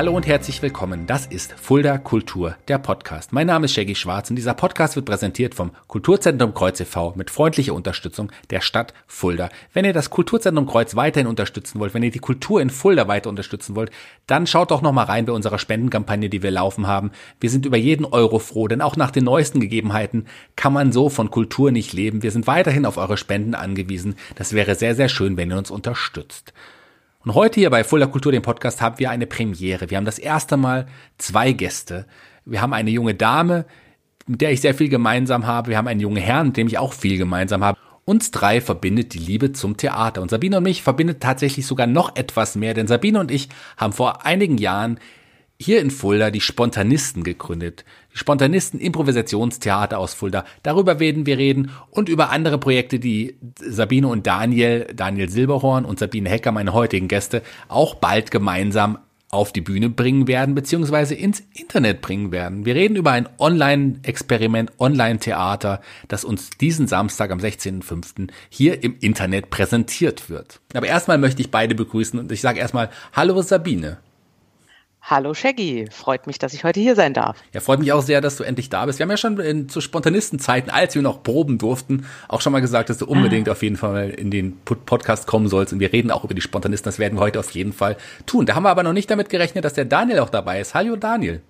Hallo und herzlich willkommen. Das ist Fulda Kultur, der Podcast. Mein Name ist Shaggy Schwarz und dieser Podcast wird präsentiert vom Kulturzentrum Kreuz e.V. mit freundlicher Unterstützung der Stadt Fulda. Wenn ihr das Kulturzentrum Kreuz weiterhin unterstützen wollt, wenn ihr die Kultur in Fulda weiter unterstützen wollt, dann schaut doch noch mal rein bei unserer Spendenkampagne, die wir laufen haben. Wir sind über jeden Euro froh, denn auch nach den neuesten Gegebenheiten kann man so von Kultur nicht leben. Wir sind weiterhin auf eure Spenden angewiesen. Das wäre sehr, sehr schön, wenn ihr uns unterstützt. Und heute hier bei Fuller Kultur, dem Podcast, haben wir eine Premiere. Wir haben das erste Mal zwei Gäste. Wir haben eine junge Dame, mit der ich sehr viel gemeinsam habe. Wir haben einen jungen Herrn, mit dem ich auch viel gemeinsam habe. Uns drei verbindet die Liebe zum Theater. Und Sabine und mich verbindet tatsächlich sogar noch etwas mehr, denn Sabine und ich haben vor einigen Jahren hier in Fulda die Spontanisten gegründet. Die Spontanisten Improvisationstheater aus Fulda. Darüber werden wir reden und über andere Projekte, die Sabine und Daniel, Daniel Silberhorn und Sabine Hecker, meine heutigen Gäste, auch bald gemeinsam auf die Bühne bringen werden, beziehungsweise ins Internet bringen werden. Wir reden über ein Online-Experiment, Online-Theater, das uns diesen Samstag am 16.05. hier im Internet präsentiert wird. Aber erstmal möchte ich beide begrüßen und ich sage erstmal Hallo Sabine. Hallo Shaggy, freut mich, dass ich heute hier sein darf. Ja, freut mich auch sehr, dass du endlich da bist. Wir haben ja schon in, zu Spontanistenzeiten, als wir noch proben durften, auch schon mal gesagt, dass du unbedingt ah. auf jeden Fall in den Podcast kommen sollst. Und wir reden auch über die Spontanisten, das werden wir heute auf jeden Fall tun. Da haben wir aber noch nicht damit gerechnet, dass der Daniel auch dabei ist. Hallo Daniel.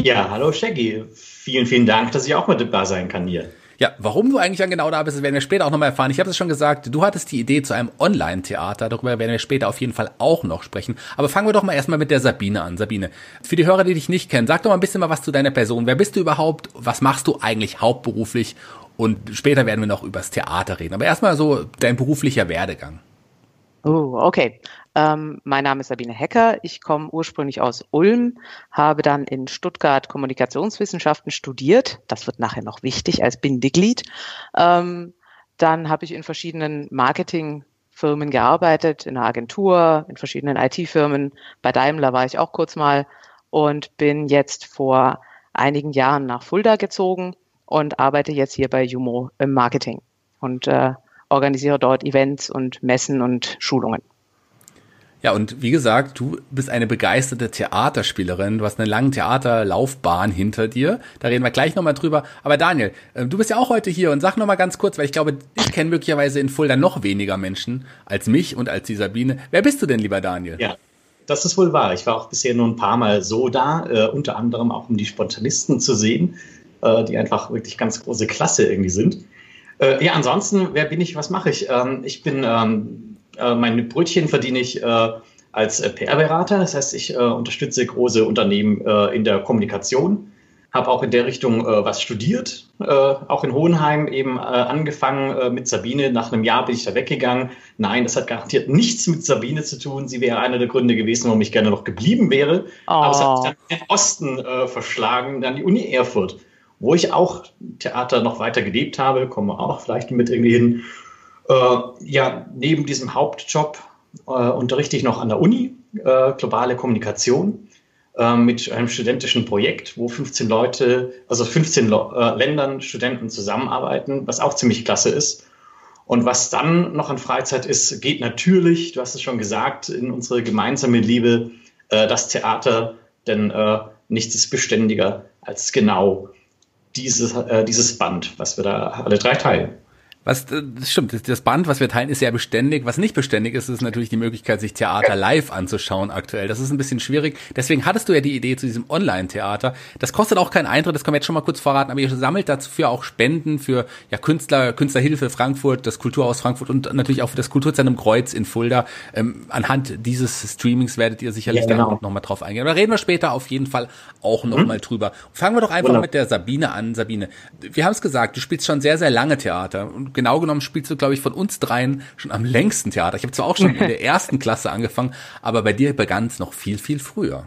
Ja, hallo Shaggy. Vielen, vielen Dank, dass ich auch mit dabei sein kann hier. Ja, warum du eigentlich dann genau da bist, werden wir später auch nochmal erfahren. Ich habe es schon gesagt, du hattest die Idee zu einem Online-Theater, darüber werden wir später auf jeden Fall auch noch sprechen. Aber fangen wir doch mal erstmal mit der Sabine an. Sabine, für die Hörer, die dich nicht kennen, sag doch mal ein bisschen mal was zu deiner Person. Wer bist du überhaupt? Was machst du eigentlich hauptberuflich? Und später werden wir noch übers Theater reden. Aber erstmal so dein beruflicher Werdegang. Oh, okay. Ähm, mein Name ist Sabine Hecker. Ich komme ursprünglich aus Ulm, habe dann in Stuttgart Kommunikationswissenschaften studiert. Das wird nachher noch wichtig als Bindeglied. Ähm, dann habe ich in verschiedenen Marketingfirmen gearbeitet, in einer Agentur, in verschiedenen IT-Firmen. Bei Daimler war ich auch kurz mal und bin jetzt vor einigen Jahren nach Fulda gezogen und arbeite jetzt hier bei Jumo im Marketing und äh, organisiere dort Events und Messen und Schulungen. Ja, und wie gesagt, du bist eine begeisterte Theaterspielerin. Du hast eine lange Theaterlaufbahn hinter dir. Da reden wir gleich nochmal drüber. Aber Daniel, äh, du bist ja auch heute hier und sag nochmal ganz kurz, weil ich glaube, ich kenne möglicherweise in Fulda noch weniger Menschen als mich und als die Sabine. Wer bist du denn, lieber Daniel? Ja, das ist wohl wahr. Ich war auch bisher nur ein paar Mal so da, äh, unter anderem auch um die Spontanisten zu sehen, äh, die einfach wirklich ganz große Klasse irgendwie sind. Äh, ja, ansonsten, wer bin ich, was mache ich? Ähm, ich bin ähm, äh, meine Brötchen verdiene ich äh, als äh, PR-Berater. Das heißt, ich unterstütze große Unternehmen in der Kommunikation. Habe auch in der Richtung was studiert, auch in Hohenheim eben angefangen mit Sabine. Nach einem Jahr bin ich da weggegangen. Nein, das hat garantiert nichts mit Sabine zu tun. Sie wäre einer der Gründe gewesen, warum ich gerne noch geblieben wäre. Oh. Aber es hat mich dann in den Osten verschlagen, dann die Uni Erfurt, wo ich auch Theater noch weiter gelebt habe. Komme auch vielleicht mit irgendwie hin. Äh, ja, neben diesem Hauptjob äh, unterrichte ich noch an der Uni äh, globale Kommunikation äh, mit einem studentischen Projekt, wo 15 Leute, also 15 äh, Ländern Studenten zusammenarbeiten, was auch ziemlich klasse ist. Und was dann noch an Freizeit ist, geht natürlich, du hast es schon gesagt, in unsere gemeinsame Liebe, äh, das Theater, denn nichts ist beständiger als genau dieses, dieses Band, was wir da alle drei teilen. Was, äh, das stimmt, das Band, was wir teilen, ist sehr beständig. Was nicht beständig ist, ist natürlich die Möglichkeit, sich Theater live anzuschauen aktuell. Das ist ein bisschen schwierig. Deswegen hattest du ja die Idee zu diesem Online-Theater. Das kostet auch keinen Eintritt, das können wir jetzt schon mal kurz verraten, aber ihr sammelt dafür auch Spenden für ja, Künstler, Künstlerhilfe Frankfurt, das Kulturhaus Frankfurt und natürlich auch für das Kulturzentrum Kreuz in Fulda. Ähm, anhand dieses Streamings werdet ihr sicherlich ja, genau. da noch mal drauf eingehen. Da reden wir später auf jeden Fall auch noch mhm. mal drüber. Fangen wir doch einfach Wunderbar. mit der Sabine an. Sabine, wir haben es gesagt, du spielst schon sehr, sehr lange Theater und genau genommen spielst du, glaube ich, von uns dreien schon am längsten Theater. Ich habe zwar auch schon in der ersten Klasse angefangen, aber bei dir begann es noch viel, viel früher.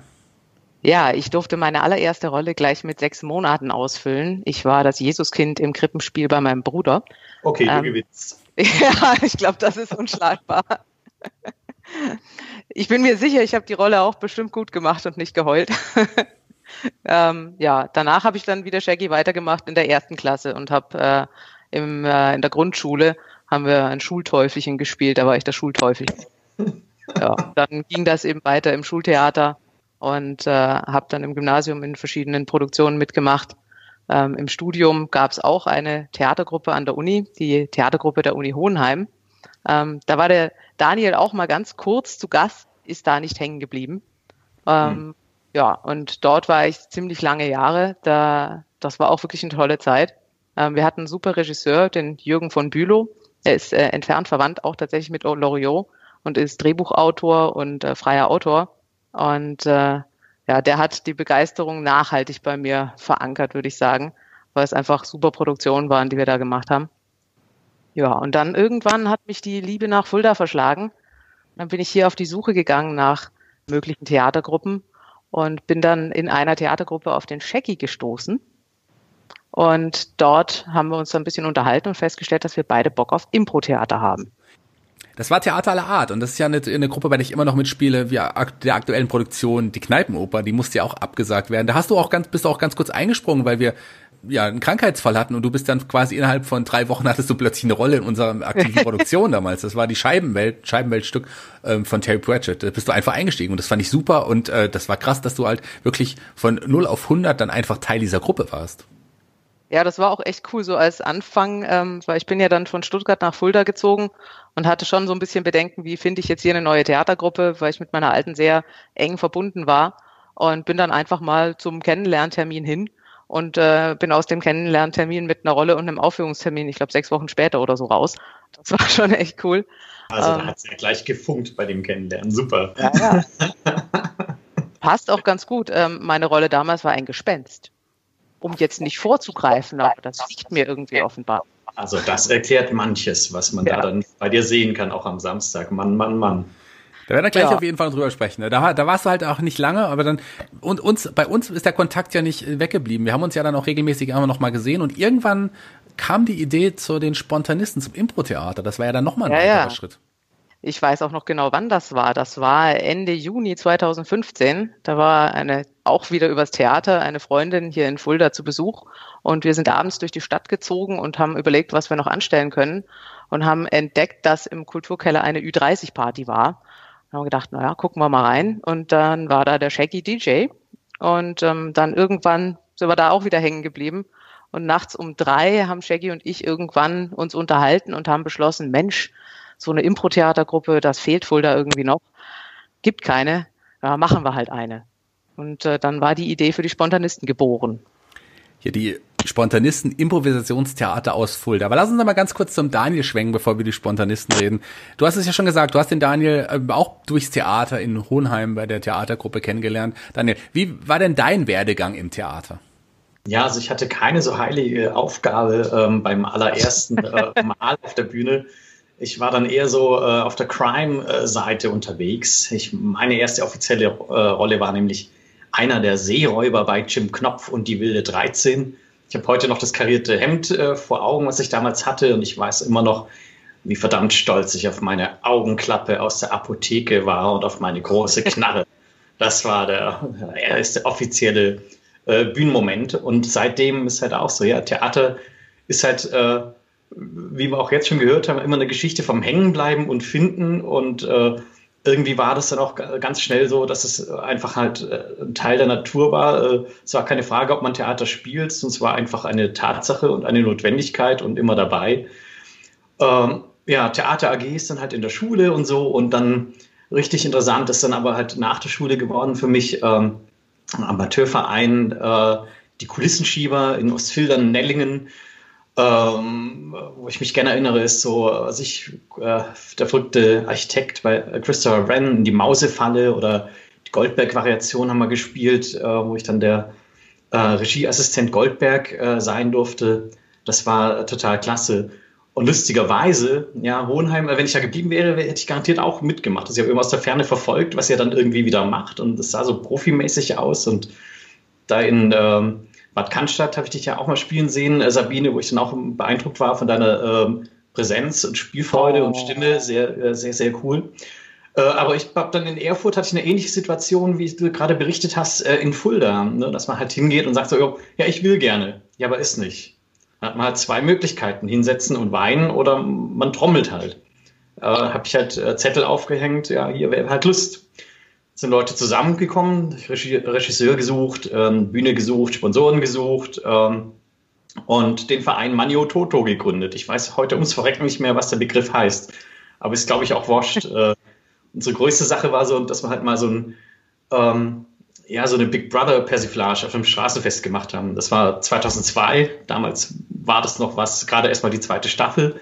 Ja, ich durfte meine allererste Rolle gleich mit sechs Monaten ausfüllen. Ich war das Jesuskind im Krippenspiel bei meinem Bruder. Okay, du ähm, gewinnst. Ja, ich glaube, das ist unschlagbar. Ich bin mir sicher, ich habe die Rolle auch bestimmt gut gemacht und nicht geheult. ähm, ja, danach habe ich dann wieder Shaggy weitergemacht in der ersten Klasse und habe äh, im, äh, in der Grundschule haben wir ein Schulteufelchen gespielt, da war ich der Schulteufel. ja, dann ging das eben weiter im Schultheater und äh, habe dann im Gymnasium in verschiedenen Produktionen mitgemacht. Ähm, Im Studium gab es auch eine Theatergruppe an der Uni, die Theatergruppe der Uni Hohenheim. Ähm, da war der Daniel auch mal ganz kurz zu Gast, ist da nicht hängen geblieben. Ähm, hm. Ja, und dort war ich ziemlich lange Jahre. Da, das war auch wirklich eine tolle Zeit. Ähm, wir hatten einen super Regisseur, den Jürgen von Bülow. Er ist äh, entfernt verwandt, auch tatsächlich mit Loriot und ist Drehbuchautor und äh, freier Autor. Und äh, ja, der hat die Begeisterung nachhaltig bei mir verankert, würde ich sagen, weil es einfach super Produktionen waren, die wir da gemacht haben. Ja, und dann irgendwann hat mich die Liebe nach Fulda verschlagen. Dann bin ich hier auf die Suche gegangen nach möglichen Theatergruppen und bin dann in einer Theatergruppe auf den Shaggy gestoßen. Und dort haben wir uns ein bisschen unterhalten und festgestellt, dass wir beide Bock auf Impro-Theater haben. Das war Theater aller Art und das ist ja eine, eine Gruppe, bei der ich immer noch mitspiele, wie der aktuellen Produktion, die Kneipenoper, die musste ja auch abgesagt werden. Da hast du auch ganz, bist du auch ganz kurz eingesprungen, weil wir ja einen Krankheitsfall hatten und du bist dann quasi innerhalb von drei Wochen hattest du plötzlich eine Rolle in unserer aktiven Produktion damals. Das war die Scheibenwelt, Scheibenweltstück ähm, von Terry Pratchett. Da bist du einfach eingestiegen und das fand ich super und äh, das war krass, dass du halt wirklich von 0 auf 100 dann einfach Teil dieser Gruppe warst. Ja, das war auch echt cool so als Anfang, ähm, weil ich bin ja dann von Stuttgart nach Fulda gezogen und hatte schon so ein bisschen Bedenken, wie finde ich jetzt hier eine neue Theatergruppe, weil ich mit meiner alten sehr eng verbunden war und bin dann einfach mal zum Kennenlerntermin hin und äh, bin aus dem Kennenlerntermin mit einer Rolle und einem Aufführungstermin, ich glaube sechs Wochen später oder so raus. Das war schon echt cool. Also da ähm, hat es ja gleich gefunkt bei dem Kennenlernen, super. Ja, ja. Passt auch ganz gut. Ähm, meine Rolle damals war ein Gespenst um jetzt nicht vorzugreifen, aber das liegt mir irgendwie offenbar. Also das erklärt manches, was man ja. da dann bei dir sehen kann, auch am Samstag. Mann, Mann, Mann. Da werden wir gleich ja. auf jeden Fall drüber sprechen. Ne? Da, da warst du halt auch nicht lange, aber dann und uns bei uns ist der Kontakt ja nicht weggeblieben. Wir haben uns ja dann auch regelmäßig immer noch mal gesehen und irgendwann kam die Idee zu den Spontanisten zum Impro-Theater. Das war ja dann nochmal ein ja, weiterer ja. Schritt. Ich weiß auch noch genau, wann das war. Das war Ende Juni 2015. Da war eine, auch wieder übers Theater, eine Freundin hier in Fulda zu Besuch. Und wir sind abends durch die Stadt gezogen und haben überlegt, was wir noch anstellen können. Und haben entdeckt, dass im Kulturkeller eine Ü30-Party war. Dann haben wir gedacht, naja, gucken wir mal rein. Und dann war da der Shaggy DJ. Und ähm, dann irgendwann sind wir da auch wieder hängen geblieben. Und nachts um drei haben Shaggy und ich irgendwann uns unterhalten und haben beschlossen, Mensch, so eine Impro-Theatergruppe, das fehlt wohl da irgendwie noch. Gibt keine, ja, machen wir halt eine. Und äh, dann war die Idee für die Spontanisten geboren. Hier die Spontanisten Improvisationstheater aus Fulda. Aber lass uns noch mal ganz kurz zum Daniel schwenken, bevor wir die Spontanisten reden. Du hast es ja schon gesagt, du hast den Daniel äh, auch durchs Theater in Hohenheim bei der Theatergruppe kennengelernt. Daniel, wie war denn dein Werdegang im Theater? Ja, also ich hatte keine so heilige Aufgabe ähm, beim allerersten äh, Mal auf der Bühne. Ich war dann eher so äh, auf der Crime-Seite unterwegs. Ich, meine erste offizielle äh, Rolle war nämlich einer der Seeräuber bei Jim Knopf und die wilde 13. Ich habe heute noch das karierte Hemd äh, vor Augen, was ich damals hatte und ich weiß immer noch, wie verdammt stolz ich auf meine Augenklappe aus der Apotheke war und auf meine große Knarre. Das war der erste offizielle äh, Bühnenmoment und seitdem ist halt auch so, ja, Theater ist halt äh, wie wir auch jetzt schon gehört haben, immer eine Geschichte vom Hängenbleiben und Finden. Und äh, irgendwie war das dann auch ganz schnell so, dass es einfach halt äh, ein Teil der Natur war. Äh, es war keine Frage, ob man Theater spielt, sondern es war einfach eine Tatsache und eine Notwendigkeit und immer dabei. Ähm, ja, Theater AG ist dann halt in der Schule und so. Und dann richtig interessant ist dann aber halt nach der Schule geworden für mich ähm, Amateurverein, äh, die Kulissenschieber in Ostfildern, Nellingen ähm, wo ich mich gerne erinnere, ist so, als ich, äh, der verrückte Architekt bei Christopher Wren, die Mausefalle oder die Goldberg-Variation haben wir gespielt, äh, wo ich dann der äh, Regieassistent Goldberg äh, sein durfte. Das war total klasse. Und lustigerweise, ja, Hohenheim, wenn ich da geblieben wäre, hätte ich garantiert auch mitgemacht. Also ich habe immer aus der Ferne verfolgt, was er dann irgendwie wieder macht. Und es sah so profimäßig aus. Und da in ähm, Bad Cannstatt habe ich dich ja auch mal spielen sehen, äh, Sabine, wo ich dann auch beeindruckt war von deiner ähm, Präsenz und Spielfreude oh. und Stimme. Sehr, äh, sehr, sehr cool. Äh, aber ich habe dann in Erfurt hatte ich eine ähnliche Situation, wie du gerade berichtet hast, äh, in Fulda, ne? dass man halt hingeht und sagt so, ja, ich will gerne, ja, aber ist nicht. Dann hat man halt zwei Möglichkeiten, hinsetzen und weinen oder man trommelt halt. Äh, habe ich halt äh, Zettel aufgehängt, ja, hier wäre halt Lust. Sind Leute zusammengekommen, Regisseur gesucht, ähm, Bühne gesucht, Sponsoren gesucht ähm, und den Verein Manio Toto gegründet. Ich weiß heute ums Verrecken nicht mehr, was der Begriff heißt, aber ist, glaube ich, auch wurscht. äh, unsere größte Sache war so, dass wir halt mal so ein ähm, ja, so eine Big Brother Persiflage auf einem Straßenfest gemacht haben. Das war 2002. Damals war das noch was, gerade erstmal die zweite Staffel.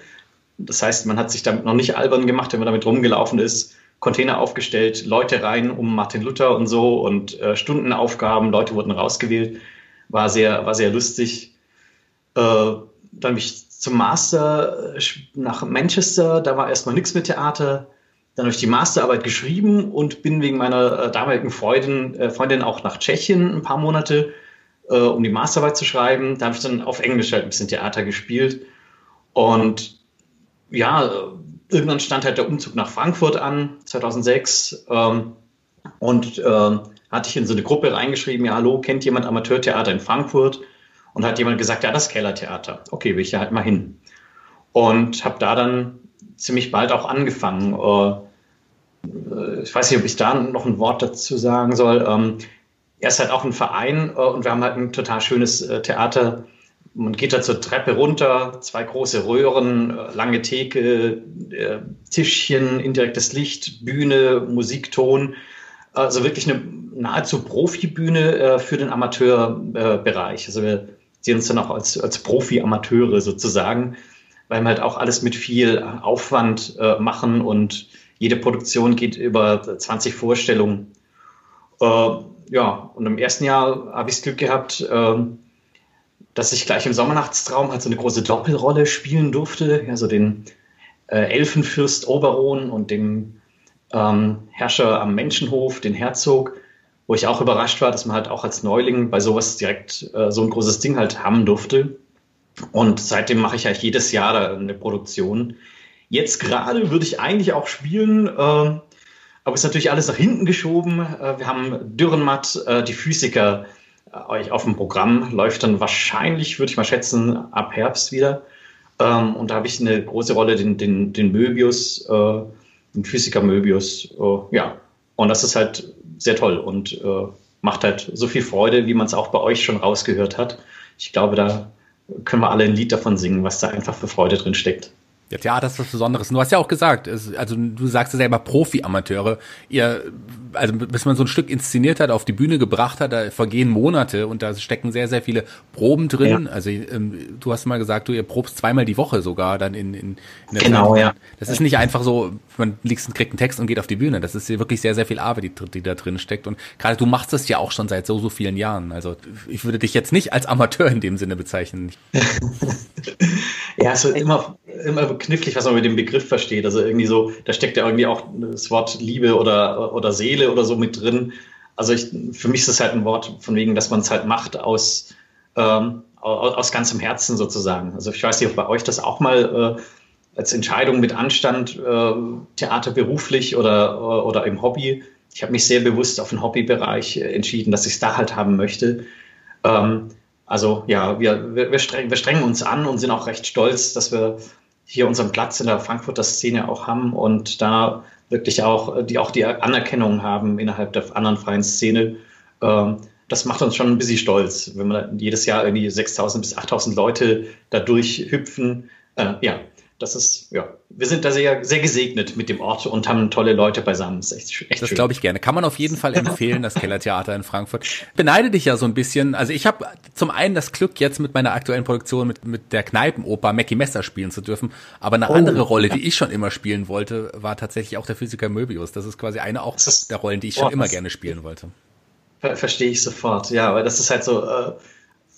Das heißt, man hat sich damit noch nicht albern gemacht, wenn man damit rumgelaufen ist. Container aufgestellt, Leute rein um Martin Luther und so und äh, Stundenaufgaben, Leute wurden rausgewählt. War sehr, war sehr lustig. Äh, dann bin ich zum Master äh, nach Manchester, da war erstmal nichts mit Theater dann habe ich die Masterarbeit geschrieben und bin wegen meiner äh, damaligen Freundin, äh, Freundin auch nach Tschechien ein paar Monate, äh, um die Masterarbeit zu schreiben. Da habe ich dann auf Englisch halt ein bisschen Theater gespielt. Und ja, irgendwann stand halt der Umzug nach Frankfurt an, 2006. Ähm, und äh, hatte ich in so eine Gruppe reingeschrieben, ja, hallo, kennt jemand Amateurtheater in Frankfurt? Und hat jemand gesagt, ja, das Kellertheater. Okay, will ich ja halt mal hin. Und habe da dann ziemlich bald auch angefangen. Äh, äh, ich weiß nicht, ob ich da noch ein Wort dazu sagen soll. Ähm, er ist halt auch ein Verein äh, und wir haben halt ein total schönes äh, Theater. Man geht da zur Treppe runter, zwei große Röhren, lange Theke, Tischchen, indirektes Licht, Bühne, Musikton. Also wirklich eine nahezu Profibühne für den Amateurbereich. Also wir sehen uns dann auch als, als Profi-Amateure sozusagen, weil wir halt auch alles mit viel Aufwand machen und jede Produktion geht über 20 Vorstellungen. Äh, ja, und im ersten Jahr habe ich das Glück gehabt, äh, dass ich gleich im Sommernachtstraum halt so eine große Doppelrolle spielen durfte. Also den äh, Elfenfürst Oberon und dem ähm, Herrscher am Menschenhof, den Herzog, wo ich auch überrascht war, dass man halt auch als Neuling bei sowas direkt äh, so ein großes Ding halt haben durfte. Und seitdem mache ich halt jedes Jahr eine Produktion. Jetzt gerade würde ich eigentlich auch spielen, äh, aber ist natürlich alles nach hinten geschoben. Äh, wir haben Dürrenmatt, äh, die Physiker, euch auf dem Programm, läuft dann wahrscheinlich, würde ich mal schätzen, ab Herbst wieder. Ähm, und da habe ich eine große Rolle, den, den, den Möbius, äh, den Physiker Möbius. Äh, ja, und das ist halt sehr toll und macht halt so viel Freude, wie man es auch bei euch schon rausgehört hat. Ich glaube, da können wir alle ein Lied davon singen, was da einfach für Freude drin steckt. Ja, Theater ist was Besonderes. Du hast ja auch gesagt, es, also du sagst ja selber Profi-Amateure. Ihr, also bis man so ein Stück inszeniert hat, auf die Bühne gebracht hat, da vergehen Monate und da stecken sehr, sehr viele Proben drin. Ja. Also ähm, du hast mal gesagt, du ihr probst zweimal die Woche sogar dann in, in, in der Genau, Zeit. ja. Das ist nicht einfach so, man liest, kriegt einen Text und geht auf die Bühne. Das ist wirklich sehr, sehr viel Arbeit, die, die da drin steckt. Und gerade du machst das ja auch schon seit so, so vielen Jahren. Also ich würde dich jetzt nicht als Amateur in dem Sinne bezeichnen. ja, es wird immer, immer knifflig, was man mit dem Begriff versteht. Also irgendwie so, da steckt ja irgendwie auch das Wort Liebe oder, oder Seele oder so mit drin. Also ich, für mich ist es halt ein Wort von wegen, dass man es halt macht aus, ähm, aus, aus, ganzem Herzen sozusagen. Also ich weiß nicht, ob bei euch das auch mal äh, als Entscheidung mit Anstand, äh, Theater beruflich oder, oder im Hobby. Ich habe mich sehr bewusst auf den Hobbybereich äh, entschieden, dass ich es da halt haben möchte. Ähm, also ja, wir, wir, wir, streng, wir strengen uns an und sind auch recht stolz, dass wir hier unseren Platz in der Frankfurter Szene auch haben und da wirklich auch die, auch die Anerkennung haben innerhalb der anderen freien Szene. Ähm, das macht uns schon ein bisschen stolz, wenn man jedes Jahr irgendwie 6.000 bis 8.000 Leute da durchhüpfen. Äh, ja, das ist, ja, wir sind da sehr, sehr gesegnet mit dem Ort und haben tolle Leute beisammen. Das ist echt, echt Das glaube ich gerne. Kann man auf jeden Fall empfehlen, das Kellertheater in Frankfurt. Beneide dich ja so ein bisschen. Also ich habe zum einen das Glück, jetzt mit meiner aktuellen Produktion mit, mit der Kneipenoper Mackie Messer spielen zu dürfen. Aber eine oh, andere Rolle, die ich schon immer spielen wollte, war tatsächlich auch der Physiker Möbius. Das ist quasi eine auch ist, der Rollen, die ich schon oh, immer gerne spielen wollte. Verstehe ich sofort, ja, weil das ist halt so, äh,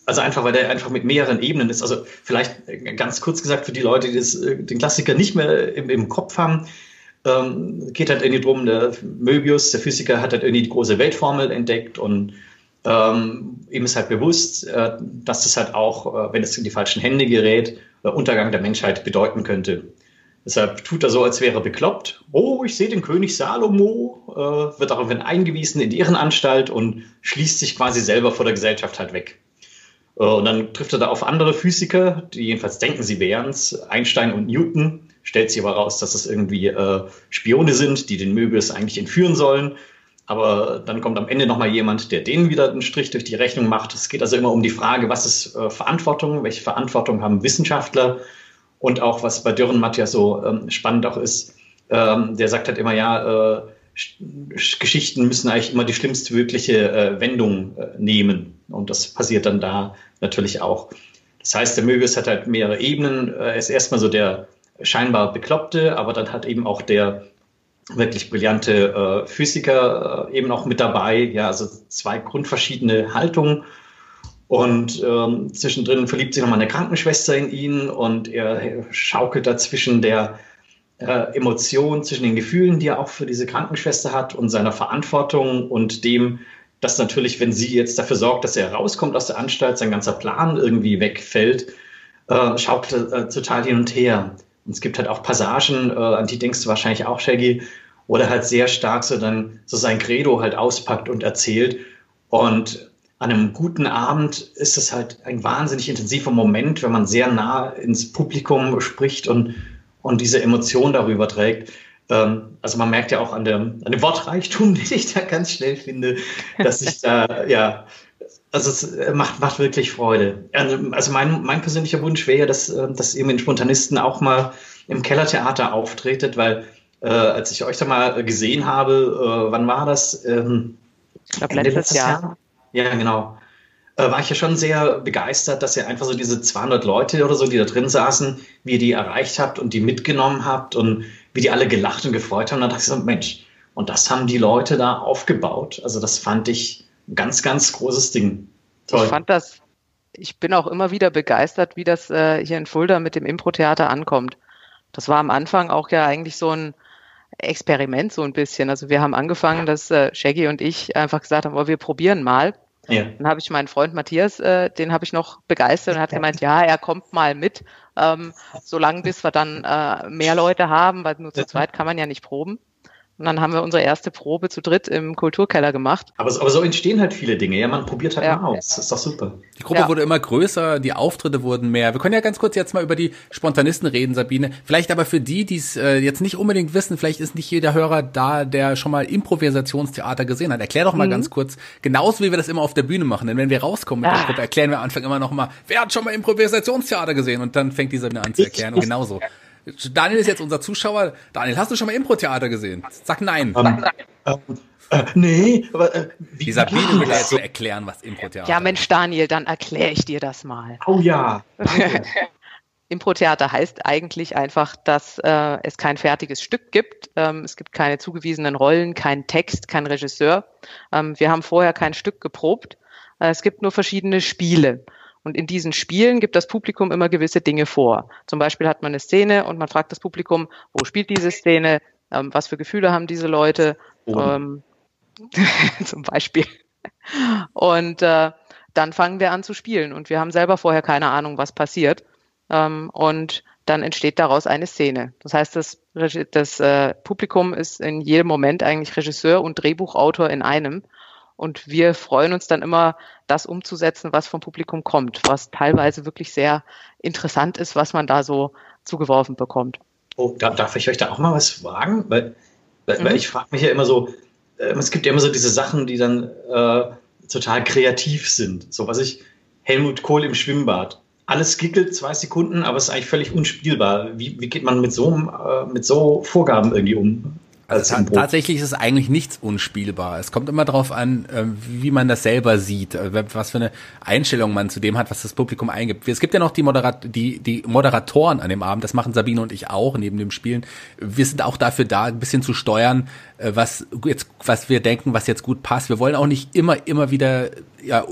also einfach, weil der einfach mit mehreren Ebenen ist. Also vielleicht ganz kurz gesagt für die Leute, die das, äh, den Klassiker nicht mehr im, im Kopf haben, ähm, geht halt irgendwie drum, der Möbius, der Physiker, hat halt irgendwie die große Weltformel entdeckt und ähm, ihm ist halt bewusst, äh, dass das halt auch, äh, wenn es in die falschen Hände gerät, äh, Untergang der Menschheit bedeuten könnte. Deshalb tut er so, als wäre er bekloppt. Oh, ich sehe den König Salomo, äh, wird daraufhin eingewiesen in die Irrenanstalt und schließt sich quasi selber vor der Gesellschaft halt weg. Äh, und dann trifft er da auf andere Physiker, die jedenfalls denken, sie wären es, Einstein und Newton. Stellt sich aber raus, dass es irgendwie äh, Spione sind, die den Möbius eigentlich entführen sollen. Aber dann kommt am Ende nochmal jemand, der denen wieder einen Strich durch die Rechnung macht. Es geht also immer um die Frage, was ist äh, Verantwortung, welche Verantwortung haben Wissenschaftler und auch, was bei Dürrenmatt ja so ähm, spannend auch ist, ähm, der sagt halt immer, ja, äh, Geschichten müssen eigentlich immer die schlimmstmögliche äh, Wendung äh, nehmen. Und das passiert dann da natürlich auch. Das heißt, der Möbius hat halt mehrere Ebenen. Er ist erstmal so der scheinbar Bekloppte, aber dann hat eben auch der wirklich brillante äh, Physiker äh, eben auch mit dabei. Ja, also zwei grundverschiedene Haltungen. Und ähm, zwischendrin verliebt sich nochmal eine Krankenschwester in ihn und er schaukelt dazwischen der äh, Emotion, zwischen den Gefühlen, die er auch für diese Krankenschwester hat und seiner Verantwortung und dem, dass natürlich, wenn sie jetzt dafür sorgt, dass er rauskommt aus der Anstalt, sein ganzer Plan irgendwie wegfällt, äh, schaukelt er äh, total hin und her. Und es gibt halt auch Passagen, äh, an die denkst du wahrscheinlich auch, Shaggy, oder halt sehr stark so dann so sein Credo halt auspackt und erzählt. Und an einem guten Abend ist es halt ein wahnsinnig intensiver Moment, wenn man sehr nah ins Publikum spricht und, und diese Emotion darüber trägt. Ähm, also man merkt ja auch an, der, an dem Wortreichtum, den ich da ganz schnell finde, dass ich da, ja, also es äh, macht, macht wirklich Freude. Also mein, mein persönlicher Wunsch wäre, dass, äh, dass ihr mit den Spontanisten auch mal im Kellertheater auftretet, weil äh, als ich euch da mal gesehen habe, äh, wann war das? Ähm, ich glaube letztes Jahr. Jahr. Ja, genau. Äh, war ich ja schon sehr begeistert, dass ihr einfach so diese 200 Leute oder so, die da drin saßen, wie ihr die erreicht habt und die mitgenommen habt und wie die alle gelacht und gefreut haben. Und dann dachte ich so, Mensch, und das haben die Leute da aufgebaut. Also das fand ich ganz, ganz großes Ding. Toll. Ich fand das, ich bin auch immer wieder begeistert, wie das äh, hier in Fulda mit dem Impro-Theater ankommt. Das war am Anfang auch ja eigentlich so ein Experiment so ein bisschen. Also wir haben angefangen, dass äh, Shaggy und ich einfach gesagt haben, oh, wir probieren mal. Ja. Dann habe ich meinen Freund Matthias, äh, den habe ich noch begeistert und hat gemeint, ja, er kommt mal mit, ähm, solange bis wir dann äh, mehr Leute haben, weil nur zu zweit kann man ja nicht proben. Und dann haben wir unsere erste Probe zu dritt im Kulturkeller gemacht. Aber, aber so entstehen halt viele Dinge. Ja, man probiert halt ja. mal aus. Das ist doch super. Die Gruppe ja. wurde immer größer, die Auftritte wurden mehr. Wir können ja ganz kurz jetzt mal über die Spontanisten reden, Sabine. Vielleicht aber für die, die es äh, jetzt nicht unbedingt wissen, vielleicht ist nicht jeder Hörer da, der schon mal Improvisationstheater gesehen hat. Erklär doch mal mhm. ganz kurz, genauso wie wir das immer auf der Bühne machen. Denn wenn wir rauskommen mit ah. der Gruppe, erklären wir am Anfang immer noch mal, wer hat schon mal Improvisationstheater gesehen? Und dann fängt die Sabine an zu erklären. Und genauso. Daniel ist jetzt unser Zuschauer. Daniel, hast du schon mal Impro-Theater gesehen? Sag nein. Um, ähm, ähm, äh, nee, aber äh, wie, Die Sabine will jetzt erklären, was Impro-Theater ist. Ja, Mensch, Daniel, dann erkläre ich dir das mal. Oh ja. Impro-Theater heißt eigentlich einfach, dass äh, es kein fertiges Stück gibt. Ähm, es gibt keine zugewiesenen Rollen, keinen Text, kein Regisseur. Ähm, wir haben vorher kein Stück geprobt. Äh, es gibt nur verschiedene Spiele. Und in diesen Spielen gibt das Publikum immer gewisse Dinge vor. Zum Beispiel hat man eine Szene und man fragt das Publikum, wo spielt diese Szene, ähm, was für Gefühle haben diese Leute, oh. ähm, zum Beispiel. Und äh, dann fangen wir an zu spielen und wir haben selber vorher keine Ahnung, was passiert. Ähm, und dann entsteht daraus eine Szene. Das heißt, das, das äh, Publikum ist in jedem Moment eigentlich Regisseur und Drehbuchautor in einem. Und wir freuen uns dann immer, das umzusetzen, was vom Publikum kommt, was teilweise wirklich sehr interessant ist, was man da so zugeworfen bekommt. Oh, da, darf ich euch da auch mal was fragen? Weil, weil, mhm. weil ich frage mich ja immer so, äh, es gibt ja immer so diese Sachen, die dann äh, total kreativ sind. So was ich, Helmut Kohl im Schwimmbad. Alles gickelt zwei Sekunden, aber es ist eigentlich völlig unspielbar. Wie, wie geht man mit so, äh, mit so Vorgaben irgendwie um? Also tatsächlich ist es eigentlich nichts unspielbar. Es kommt immer darauf an, ähm, wie man das selber sieht, äh, was für eine Einstellung man zu dem hat, was das Publikum eingibt. Es gibt ja noch die, Moderat die, die Moderatoren an dem Abend, das machen Sabine und ich auch neben dem Spielen. Wir sind auch dafür da, ein bisschen zu steuern, äh, was jetzt, was wir denken, was jetzt gut passt. Wir wollen auch nicht immer, immer wieder ja,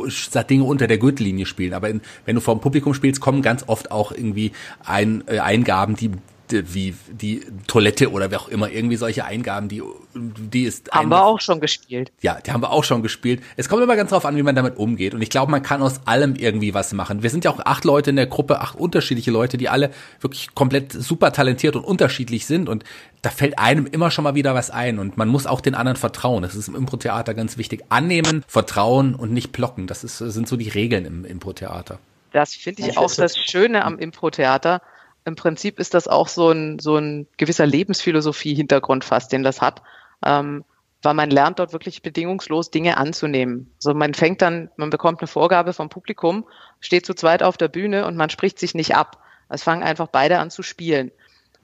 Dinge unter der Gürtellinie spielen. Aber in, wenn du vor dem Publikum spielst, kommen ganz oft auch irgendwie ein, äh, Eingaben, die wie die Toilette oder wie auch immer, irgendwie solche Eingaben, die, die ist. Haben wir auch schon gespielt. Ja, die haben wir auch schon gespielt. Es kommt immer ganz drauf an, wie man damit umgeht. Und ich glaube, man kann aus allem irgendwie was machen. Wir sind ja auch acht Leute in der Gruppe, acht unterschiedliche Leute, die alle wirklich komplett super talentiert und unterschiedlich sind. Und da fällt einem immer schon mal wieder was ein. Und man muss auch den anderen vertrauen. Das ist im Impro-Theater ganz wichtig. Annehmen, vertrauen und nicht blocken. Das ist, sind so die Regeln im Impro-Theater. Das finde ich auch das Schöne am Impro-Theater im Prinzip ist das auch so ein, so ein gewisser Lebensphilosophie-Hintergrund fast, den das hat. Ähm, weil man lernt dort wirklich bedingungslos Dinge anzunehmen. So man fängt dann, man bekommt eine Vorgabe vom Publikum, steht zu zweit auf der Bühne und man spricht sich nicht ab. Es fangen einfach beide an zu spielen.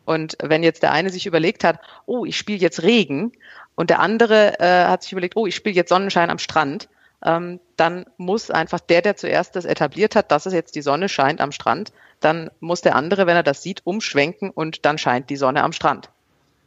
Und wenn jetzt der eine sich überlegt hat, oh, ich spiele jetzt Regen, und der andere äh, hat sich überlegt, oh, ich spiele jetzt Sonnenschein am Strand, ähm, dann muss einfach der, der zuerst das etabliert hat, dass es jetzt die Sonne scheint am Strand, dann muss der andere, wenn er das sieht, umschwenken und dann scheint die Sonne am Strand.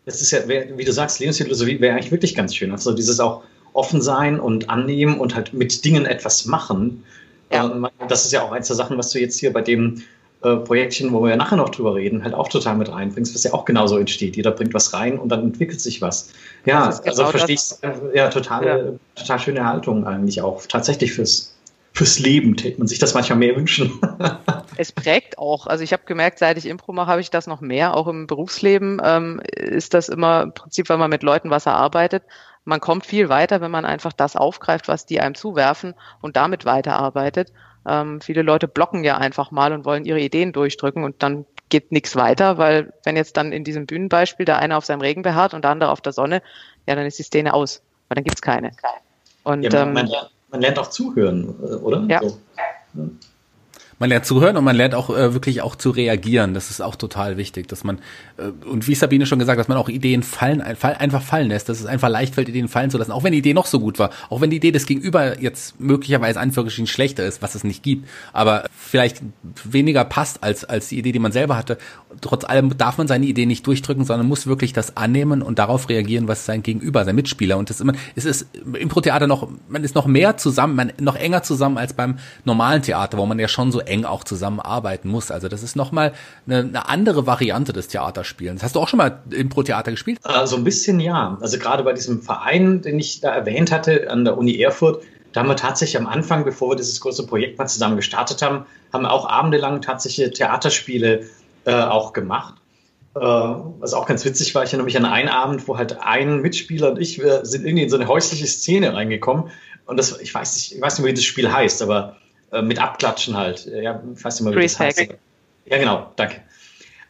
Das ist ja, wie du sagst, Lebensphilosophie wäre eigentlich wirklich ganz schön. Also dieses auch offen sein und annehmen und halt mit Dingen etwas machen. Ja. Ähm, das ist ja auch eins der Sachen, was du jetzt hier bei dem äh, Projektchen, wo wir ja nachher noch drüber reden, halt auch total mit reinbringst, was ja auch genauso entsteht. Jeder bringt was rein und dann entwickelt sich was. Ja, genau also verstehe ich, ja, totale, ja. total schöne Haltung eigentlich auch. Tatsächlich fürs, fürs Leben täte man sich das manchmal mehr wünschen. es prägt auch. Also ich habe gemerkt, seit ich Impro mache, habe ich das noch mehr. Auch im Berufsleben ähm, ist das immer im Prinzip, wenn man mit Leuten was erarbeitet. Man kommt viel weiter, wenn man einfach das aufgreift, was die einem zuwerfen und damit weiterarbeitet. Ähm, viele Leute blocken ja einfach mal und wollen ihre Ideen durchdrücken und dann geht nichts weiter, weil wenn jetzt dann in diesem Bühnenbeispiel der eine auf seinem Regen beharrt und der andere auf der Sonne, ja, dann ist die Szene aus, weil dann gibt's keine. Und, ja, man, ähm, man, lernt auch zuhören, oder? Ja. So man lernt zuhören und man lernt auch äh, wirklich auch zu reagieren. Das ist auch total wichtig, dass man äh, und wie Sabine schon gesagt, dass man auch Ideen fallen einfach fallen lässt, dass es einfach leicht fällt, Ideen fallen zu lassen, auch wenn die Idee noch so gut war, auch wenn die Idee des Gegenüber jetzt möglicherweise Anführungsstrichen schlechter ist, was es nicht gibt, aber vielleicht weniger passt als als die Idee, die man selber hatte. Trotz allem darf man seine Idee nicht durchdrücken, sondern muss wirklich das annehmen und darauf reagieren, was sein Gegenüber, sein Mitspieler und das ist immer es ist im Impro-Theater noch man ist noch mehr zusammen, man noch enger zusammen als beim normalen Theater, wo man ja schon so eng auch zusammenarbeiten muss. Also das ist nochmal eine, eine andere Variante des Theaterspielens. Hast du auch schon mal Impro-Theater gespielt? So also ein bisschen ja. Also gerade bei diesem Verein, den ich da erwähnt hatte an der Uni Erfurt, da haben wir tatsächlich am Anfang, bevor wir dieses große Projekt mal zusammen gestartet haben, haben wir auch abendelang tatsächlich Theaterspiele äh, auch gemacht. Äh, was auch ganz witzig war, ich erinnere mich an einen Abend, wo halt ein Mitspieler und ich, wir sind irgendwie in so eine häusliche Szene reingekommen. Und das, ich weiß nicht, ich weiß nicht, wie das Spiel heißt, aber äh, mit Abklatschen halt. Ja, ich weiß nicht mal, wie das heißt. Ja, genau, danke.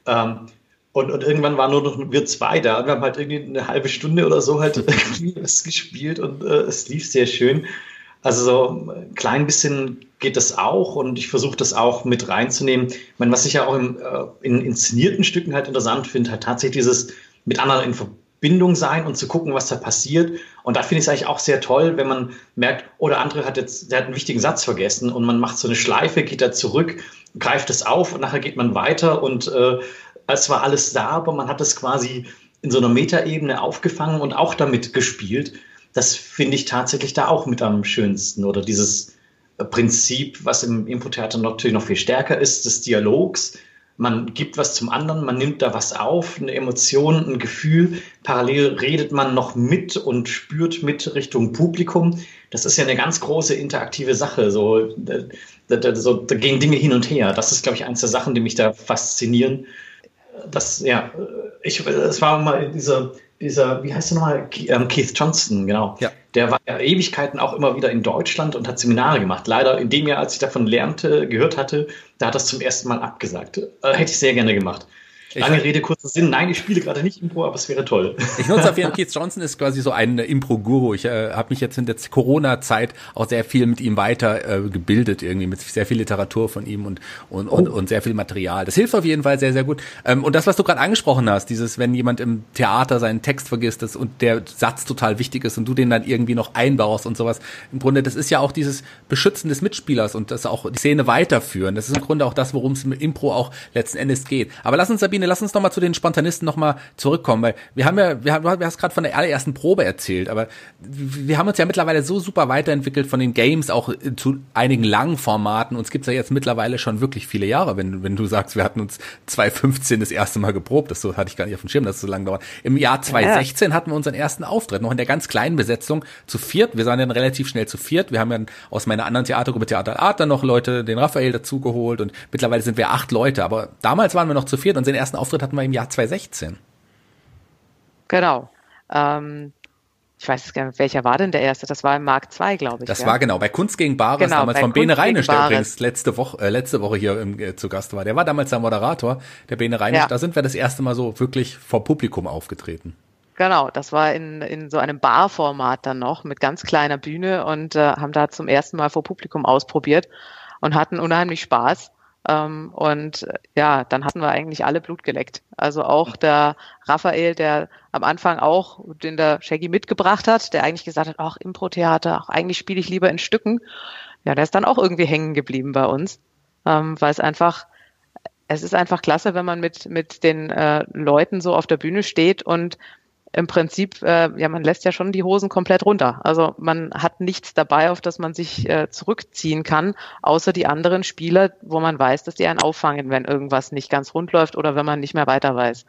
Ähm, und, und irgendwann waren nur noch wir zwei da und wir haben halt irgendwie eine halbe Stunde oder so halt irgendwie das gespielt und äh, es lief sehr schön. Also so ein klein bisschen geht das auch und ich versuche das auch mit reinzunehmen. Ich meine, was ich ja auch im, äh, in inszenierten Stücken halt interessant finde, halt tatsächlich dieses mit anderen in Bindung sein und zu gucken, was da passiert. Und da finde ich es eigentlich auch sehr toll, wenn man merkt, oh, der andere hat jetzt, der hat einen wichtigen Satz vergessen und man macht so eine Schleife, geht da zurück, greift es auf und nachher geht man weiter und äh, es war alles da, aber man hat es quasi in so einer Metaebene aufgefangen und auch damit gespielt. Das finde ich tatsächlich da auch mit am schönsten oder dieses Prinzip, was im Infotheater natürlich noch viel stärker ist, des Dialogs, man gibt was zum anderen, man nimmt da was auf, eine Emotion, ein Gefühl. Parallel redet man noch mit und spürt mit Richtung Publikum. Das ist ja eine ganz große interaktive Sache. So, da, da, so, da gehen Dinge hin und her. Das ist, glaube ich, eines der Sachen, die mich da faszinieren. Das, ja, ich, es war mal dieser, dieser, wie heißt der nochmal? Ähm, Keith Johnston, genau. Ja. Der war Ewigkeiten auch immer wieder in Deutschland und hat Seminare gemacht. Leider in dem Jahr, als ich davon lernte, gehört hatte, da hat das zum ersten Mal abgesagt. Äh, hätte ich sehr gerne gemacht. Lange Rede, kurzer Sinn. Nein, ich spiele gerade nicht Impro, aber es wäre toll. Ich nutze auf jeden Fall, Keith Johnson ist quasi so ein Impro-Guru. Ich äh, habe mich jetzt in der Corona-Zeit auch sehr viel mit ihm weiter äh, gebildet, irgendwie mit sehr viel Literatur von ihm und, und, oh. und, und sehr viel Material. Das hilft auf jeden Fall sehr, sehr gut. Ähm, und das, was du gerade angesprochen hast, dieses, wenn jemand im Theater seinen Text vergisst das, und der Satz total wichtig ist und du den dann irgendwie noch einbaust und sowas, im Grunde, das ist ja auch dieses Beschützen des Mitspielers und das auch die Szene weiterführen. Das ist im Grunde auch das, worum es im Impro auch letzten Endes geht. Aber lass uns, Sabine, Sabine, lass uns noch mal zu den Spontanisten noch mal zurückkommen, weil wir haben ja, wir haben, du hast gerade von der allerersten Probe erzählt, aber wir haben uns ja mittlerweile so super weiterentwickelt von den Games auch zu einigen langen Formaten. Uns gibt's ja jetzt mittlerweile schon wirklich viele Jahre, wenn, wenn du sagst, wir hatten uns 2015 das erste Mal geprobt. Das so hatte ich gar nicht auf dem Schirm, dass es so lange dauert. Im Jahr 2016 ja. hatten wir unseren ersten Auftritt, noch in der ganz kleinen Besetzung zu viert. Wir waren dann relativ schnell zu viert. Wir haben dann aus meiner anderen Theatergruppe Theater Art dann noch Leute, den Raphael dazugeholt und mittlerweile sind wir acht Leute. Aber damals waren wir noch zu viert und den ersten Auftritt hatten wir im Jahr 2016. Genau. Ähm, ich weiß gar nicht, welcher war denn der erste? Das war im Mark II, glaube ich. Das ja? war genau bei Kunst gegen Bares, genau, damals von Bene Reinisch, der übrigens letzte Woche, äh, letzte Woche hier im, äh, zu Gast war. Der war damals der Moderator, der Bene Reinisch. Ja. Da sind wir das erste Mal so wirklich vor Publikum aufgetreten. Genau, das war in, in so einem Barformat dann noch mit ganz kleiner Bühne und äh, haben da zum ersten Mal vor Publikum ausprobiert und hatten unheimlich Spaß. Ähm, und äh, ja, dann hatten wir eigentlich alle Blut geleckt. Also auch der Raphael, der am Anfang auch, den der Shaggy mitgebracht hat, der eigentlich gesagt hat, ach, Impro-Theater, ach, eigentlich spiele ich lieber in Stücken. Ja, der ist dann auch irgendwie hängen geblieben bei uns, ähm, weil es einfach, es ist einfach klasse, wenn man mit, mit den äh, Leuten so auf der Bühne steht und im Prinzip, äh, ja, man lässt ja schon die Hosen komplett runter. Also man hat nichts dabei, auf das man sich äh, zurückziehen kann, außer die anderen Spieler, wo man weiß, dass die einen auffangen, wenn irgendwas nicht ganz rund läuft oder wenn man nicht mehr weiter weiß.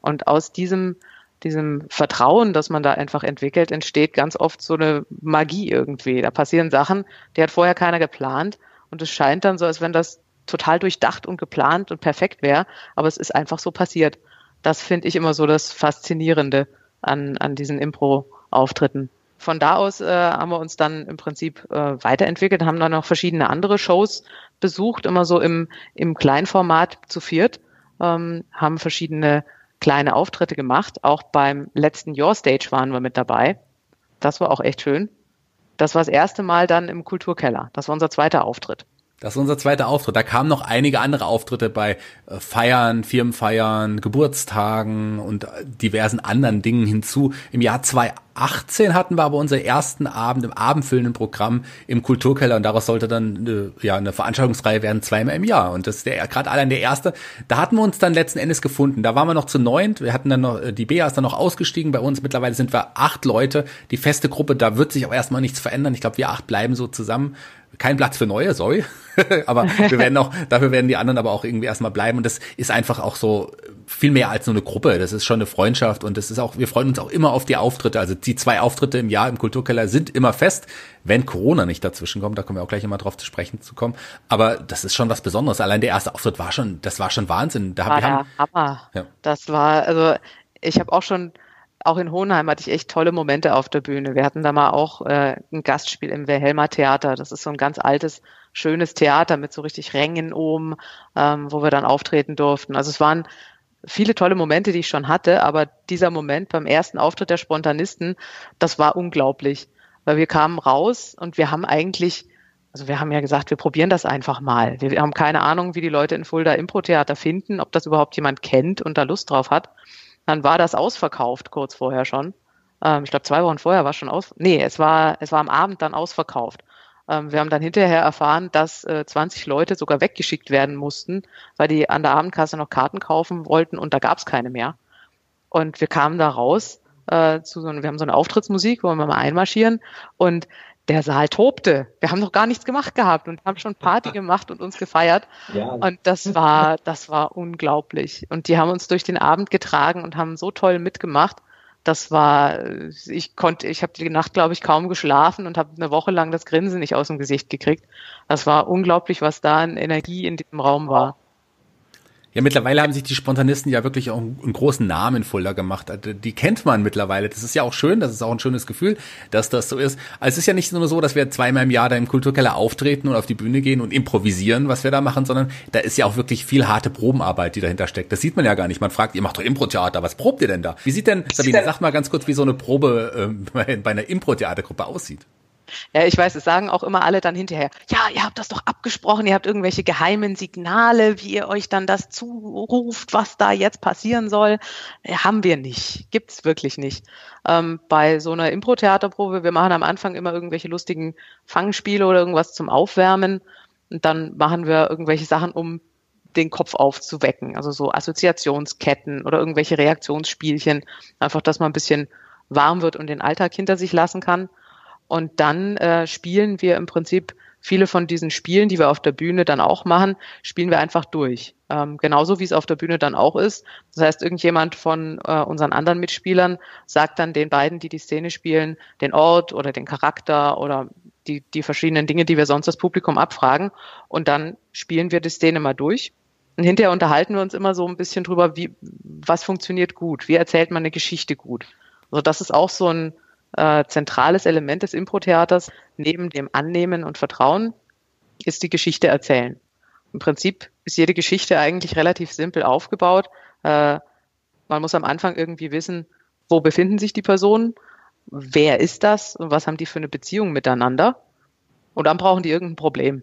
Und aus diesem, diesem Vertrauen, das man da einfach entwickelt, entsteht ganz oft so eine Magie irgendwie. Da passieren Sachen, die hat vorher keiner geplant und es scheint dann so, als wenn das total durchdacht und geplant und perfekt wäre, aber es ist einfach so passiert. Das finde ich immer so das Faszinierende an, an diesen Impro-Auftritten. Von da aus äh, haben wir uns dann im Prinzip äh, weiterentwickelt, haben dann noch verschiedene andere Shows besucht, immer so im, im Kleinformat zu viert, ähm, haben verschiedene kleine Auftritte gemacht. Auch beim letzten Your Stage waren wir mit dabei. Das war auch echt schön. Das war das erste Mal dann im Kulturkeller. Das war unser zweiter Auftritt. Das ist unser zweiter Auftritt. Da kamen noch einige andere Auftritte bei äh, Feiern, Firmenfeiern, Geburtstagen und äh, diversen anderen Dingen hinzu. Im Jahr 2018 hatten wir aber unseren ersten Abend im abendfüllenden Programm im Kulturkeller und daraus sollte dann eine, ja, eine Veranstaltungsreihe werden, zweimal im Jahr. Und das ist der gerade allein der erste. Da hatten wir uns dann letzten Endes gefunden. Da waren wir noch zu neunt. Wir hatten dann noch, äh, die Bea ist dann noch ausgestiegen bei uns. Mittlerweile sind wir acht Leute. Die feste Gruppe, da wird sich auch erstmal nichts verändern. Ich glaube, wir acht bleiben so zusammen kein Platz für neue, sorry. aber wir werden auch, dafür werden die anderen aber auch irgendwie erstmal bleiben. Und das ist einfach auch so viel mehr als nur eine Gruppe. Das ist schon eine Freundschaft und das ist auch, wir freuen uns auch immer auf die Auftritte. Also die zwei Auftritte im Jahr im Kulturkeller sind immer fest, wenn Corona nicht dazwischen kommt. Da kommen wir auch gleich immer drauf zu sprechen zu kommen. Aber das ist schon was Besonderes. Allein der erste Auftritt war schon, das war schon Wahnsinn. Da war wir haben, Hammer. Ja. Das war, also ich habe auch schon auch in Hohenheim hatte ich echt tolle Momente auf der Bühne. Wir hatten da mal auch äh, ein Gastspiel im Wilhelmer Theater. Das ist so ein ganz altes, schönes Theater mit so richtig Rängen oben, ähm, wo wir dann auftreten durften. Also es waren viele tolle Momente, die ich schon hatte, aber dieser Moment beim ersten Auftritt der Spontanisten, das war unglaublich. Weil wir kamen raus und wir haben eigentlich, also wir haben ja gesagt, wir probieren das einfach mal. Wir haben keine Ahnung, wie die Leute in Fulda Impro-Theater finden, ob das überhaupt jemand kennt und da Lust drauf hat. Dann war das ausverkauft kurz vorher schon. Ähm, ich glaube, zwei Wochen vorher war schon aus. Nee, es war, es war am Abend dann ausverkauft. Ähm, wir haben dann hinterher erfahren, dass äh, 20 Leute sogar weggeschickt werden mussten, weil die an der Abendkasse noch Karten kaufen wollten und da gab es keine mehr. Und wir kamen da raus äh, zu so, wir haben so eine Auftrittsmusik, wo wir mal einmarschieren und der Saal tobte. Wir haben noch gar nichts gemacht gehabt und haben schon Party gemacht und uns gefeiert. Ja. Und das war, das war unglaublich. Und die haben uns durch den Abend getragen und haben so toll mitgemacht. Das war, ich konnte, ich habe die Nacht, glaube ich, kaum geschlafen und habe eine Woche lang das Grinsen nicht aus dem Gesicht gekriegt. Das war unglaublich, was da an Energie in diesem Raum war. Ja, mittlerweile haben sich die Spontanisten ja wirklich auch einen großen Namen Fulda gemacht. Also, die kennt man mittlerweile. Das ist ja auch schön, das ist auch ein schönes Gefühl, dass das so ist. Also es ist ja nicht nur so, dass wir zweimal im Jahr da im Kulturkeller auftreten und auf die Bühne gehen und improvisieren, was wir da machen, sondern da ist ja auch wirklich viel harte Probenarbeit, die dahinter steckt. Das sieht man ja gar nicht. Man fragt, ihr macht doch Impro-Theater, was probt ihr denn da? Wie sieht denn, Sabine, sag mal ganz kurz, wie so eine Probe ähm, bei einer Impro-Theatergruppe aussieht. Ja, ich weiß, es sagen auch immer alle dann hinterher, ja, ihr habt das doch abgesprochen, ihr habt irgendwelche geheimen Signale, wie ihr euch dann das zuruft, was da jetzt passieren soll. Ja, äh, haben wir nicht, gibt's wirklich nicht. Ähm, bei so einer Impro-Theaterprobe, wir machen am Anfang immer irgendwelche lustigen Fangspiele oder irgendwas zum Aufwärmen und dann machen wir irgendwelche Sachen, um den Kopf aufzuwecken. Also so Assoziationsketten oder irgendwelche Reaktionsspielchen. Einfach, dass man ein bisschen warm wird und den Alltag hinter sich lassen kann. Und dann äh, spielen wir im Prinzip viele von diesen Spielen, die wir auf der Bühne dann auch machen, spielen wir einfach durch. Ähm, genauso wie es auf der Bühne dann auch ist. Das heißt, irgendjemand von äh, unseren anderen Mitspielern sagt dann den beiden, die die Szene spielen, den Ort oder den Charakter oder die, die verschiedenen Dinge, die wir sonst das Publikum abfragen. Und dann spielen wir die Szene mal durch. Und hinterher unterhalten wir uns immer so ein bisschen drüber, wie, was funktioniert gut? Wie erzählt man eine Geschichte gut? Also das ist auch so ein, äh, zentrales Element des Impro-Theaters neben dem Annehmen und Vertrauen ist die Geschichte erzählen. Im Prinzip ist jede Geschichte eigentlich relativ simpel aufgebaut. Äh, man muss am Anfang irgendwie wissen, wo befinden sich die Personen, wer ist das und was haben die für eine Beziehung miteinander. Und dann brauchen die irgendein Problem.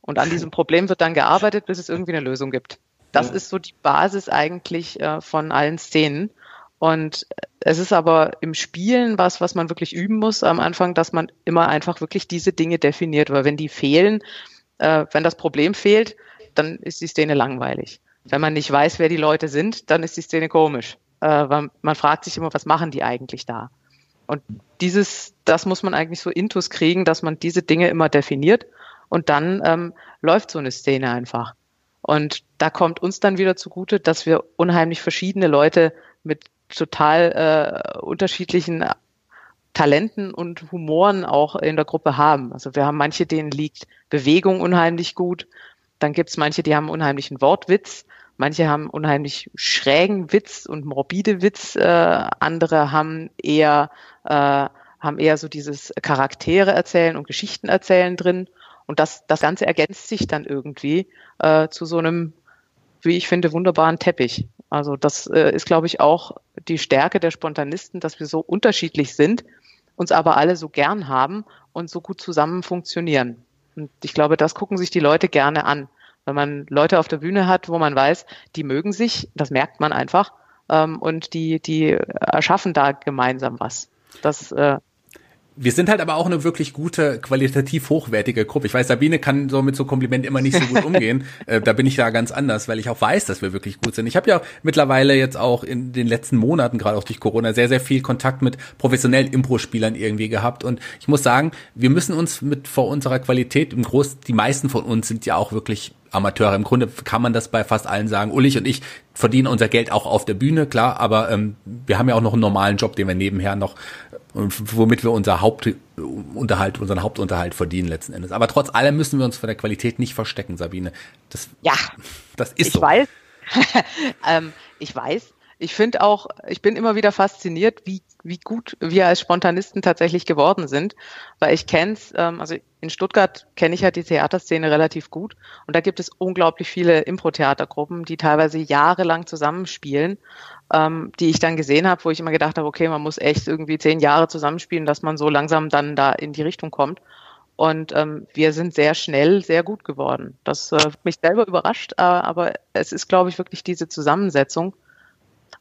Und an diesem Problem wird dann gearbeitet, bis es irgendwie eine Lösung gibt. Das ist so die Basis eigentlich äh, von allen Szenen. Und es ist aber im Spielen was, was man wirklich üben muss am Anfang, dass man immer einfach wirklich diese Dinge definiert, weil wenn die fehlen, äh, wenn das Problem fehlt, dann ist die Szene langweilig. Wenn man nicht weiß, wer die Leute sind, dann ist die Szene komisch. Äh, weil man fragt sich immer, was machen die eigentlich da? Und dieses, das muss man eigentlich so intus kriegen, dass man diese Dinge immer definiert und dann ähm, läuft so eine Szene einfach. Und da kommt uns dann wieder zugute, dass wir unheimlich verschiedene Leute mit total äh, unterschiedlichen Talenten und Humoren auch in der Gruppe haben. Also wir haben manche, denen liegt Bewegung unheimlich gut. Dann gibt's manche, die haben unheimlichen Wortwitz. Manche haben unheimlich schrägen Witz und morbide Witz. Äh, andere haben eher, äh, haben eher so dieses Charaktere erzählen und Geschichten erzählen drin. Und das, das Ganze ergänzt sich dann irgendwie äh, zu so einem, wie ich finde, wunderbaren Teppich. Also das äh, ist, glaube ich, auch die Stärke der Spontanisten, dass wir so unterschiedlich sind, uns aber alle so gern haben und so gut zusammen funktionieren. Und ich glaube, das gucken sich die Leute gerne an. Wenn man Leute auf der Bühne hat, wo man weiß, die mögen sich, das merkt man einfach, ähm, und die, die erschaffen da gemeinsam was. Das äh, wir sind halt aber auch eine wirklich gute, qualitativ hochwertige Gruppe. Ich weiß, Sabine kann so mit so Kompliment immer nicht so gut umgehen. äh, da bin ich da ganz anders, weil ich auch weiß, dass wir wirklich gut sind. Ich habe ja mittlerweile jetzt auch in den letzten Monaten, gerade auch durch Corona, sehr, sehr viel Kontakt mit professionellen Impro-Spielern irgendwie gehabt. Und ich muss sagen, wir müssen uns mit vor unserer Qualität im Groß, die meisten von uns sind ja auch wirklich Amateure. Im Grunde kann man das bei fast allen sagen. Ulrich und ich verdienen unser Geld auch auf der Bühne, klar, aber ähm, wir haben ja auch noch einen normalen Job, den wir nebenher noch, womit wir unser Hauptunterhalt, unseren Hauptunterhalt verdienen letzten Endes. Aber trotz allem müssen wir uns von der Qualität nicht verstecken, Sabine. Das, ja, das ist ich so. Weiß. ähm, ich weiß. Ich finde auch, ich bin immer wieder fasziniert, wie wie gut wir als Spontanisten tatsächlich geworden sind, weil ich kenne es, ähm, also in Stuttgart kenne ich ja die Theaterszene relativ gut und da gibt es unglaublich viele Impro-Theatergruppen, die teilweise jahrelang zusammenspielen, ähm, die ich dann gesehen habe, wo ich immer gedacht habe, okay, man muss echt irgendwie zehn Jahre zusammenspielen, dass man so langsam dann da in die Richtung kommt. Und ähm, wir sind sehr schnell sehr gut geworden. Das äh, mich selber überrascht, äh, aber es ist, glaube ich, wirklich diese Zusammensetzung.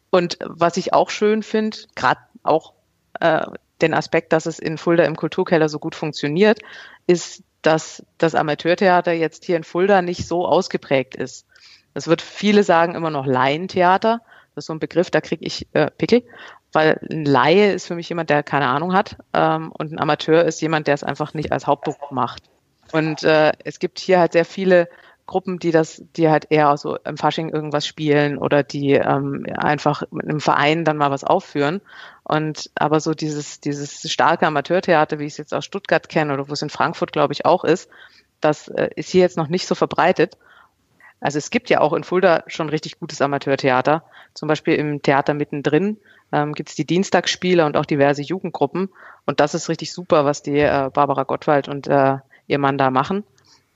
Und was ich auch schön finde, gerade auch äh, den Aspekt, dass es in Fulda im Kulturkeller so gut funktioniert, ist, dass das Amateurtheater jetzt hier in Fulda nicht so ausgeprägt ist. Es wird viele sagen immer noch Laientheater. Das ist so ein Begriff, da kriege ich äh, Pickel, weil ein Laie ist für mich jemand, der keine Ahnung hat ähm, und ein Amateur ist jemand, der es einfach nicht als Hauptberuf macht. Und äh, es gibt hier halt sehr viele Gruppen, die das, die halt eher so im Fasching irgendwas spielen oder die ähm, einfach mit einem Verein dann mal was aufführen. Und aber so dieses, dieses starke Amateurtheater, wie ich es jetzt aus Stuttgart kenne oder wo es in Frankfurt, glaube ich, auch ist, das äh, ist hier jetzt noch nicht so verbreitet. Also es gibt ja auch in Fulda schon richtig gutes Amateurtheater. Zum Beispiel im Theater mittendrin ähm, gibt es die Dienstagsspiele und auch diverse Jugendgruppen. Und das ist richtig super, was die äh, Barbara Gottwald und äh, ihr Mann da machen.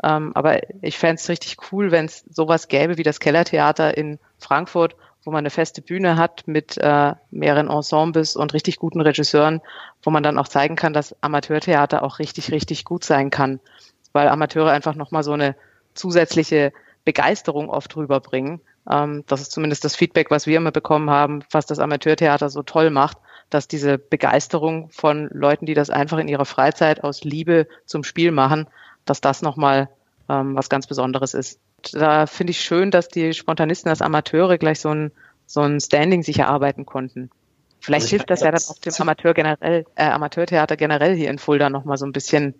Ähm, aber ich fände es richtig cool, wenn es sowas gäbe wie das Kellertheater in Frankfurt, wo man eine feste Bühne hat mit äh, mehreren Ensembles und richtig guten Regisseuren, wo man dann auch zeigen kann, dass Amateurtheater auch richtig, richtig gut sein kann. Weil Amateure einfach nochmal so eine zusätzliche Begeisterung oft rüberbringen. Ähm, das ist zumindest das Feedback, was wir immer bekommen haben, was das Amateurtheater so toll macht, dass diese Begeisterung von Leuten, die das einfach in ihrer Freizeit aus Liebe zum Spiel machen, dass das nochmal ähm, was ganz Besonderes ist. Da finde ich schön, dass die Spontanisten als Amateure gleich so ein, so ein Standing sich erarbeiten konnten. Vielleicht also hilft das ja dann auch dem Amateur generell, äh, Amateurtheater generell hier in Fulda nochmal so ein bisschen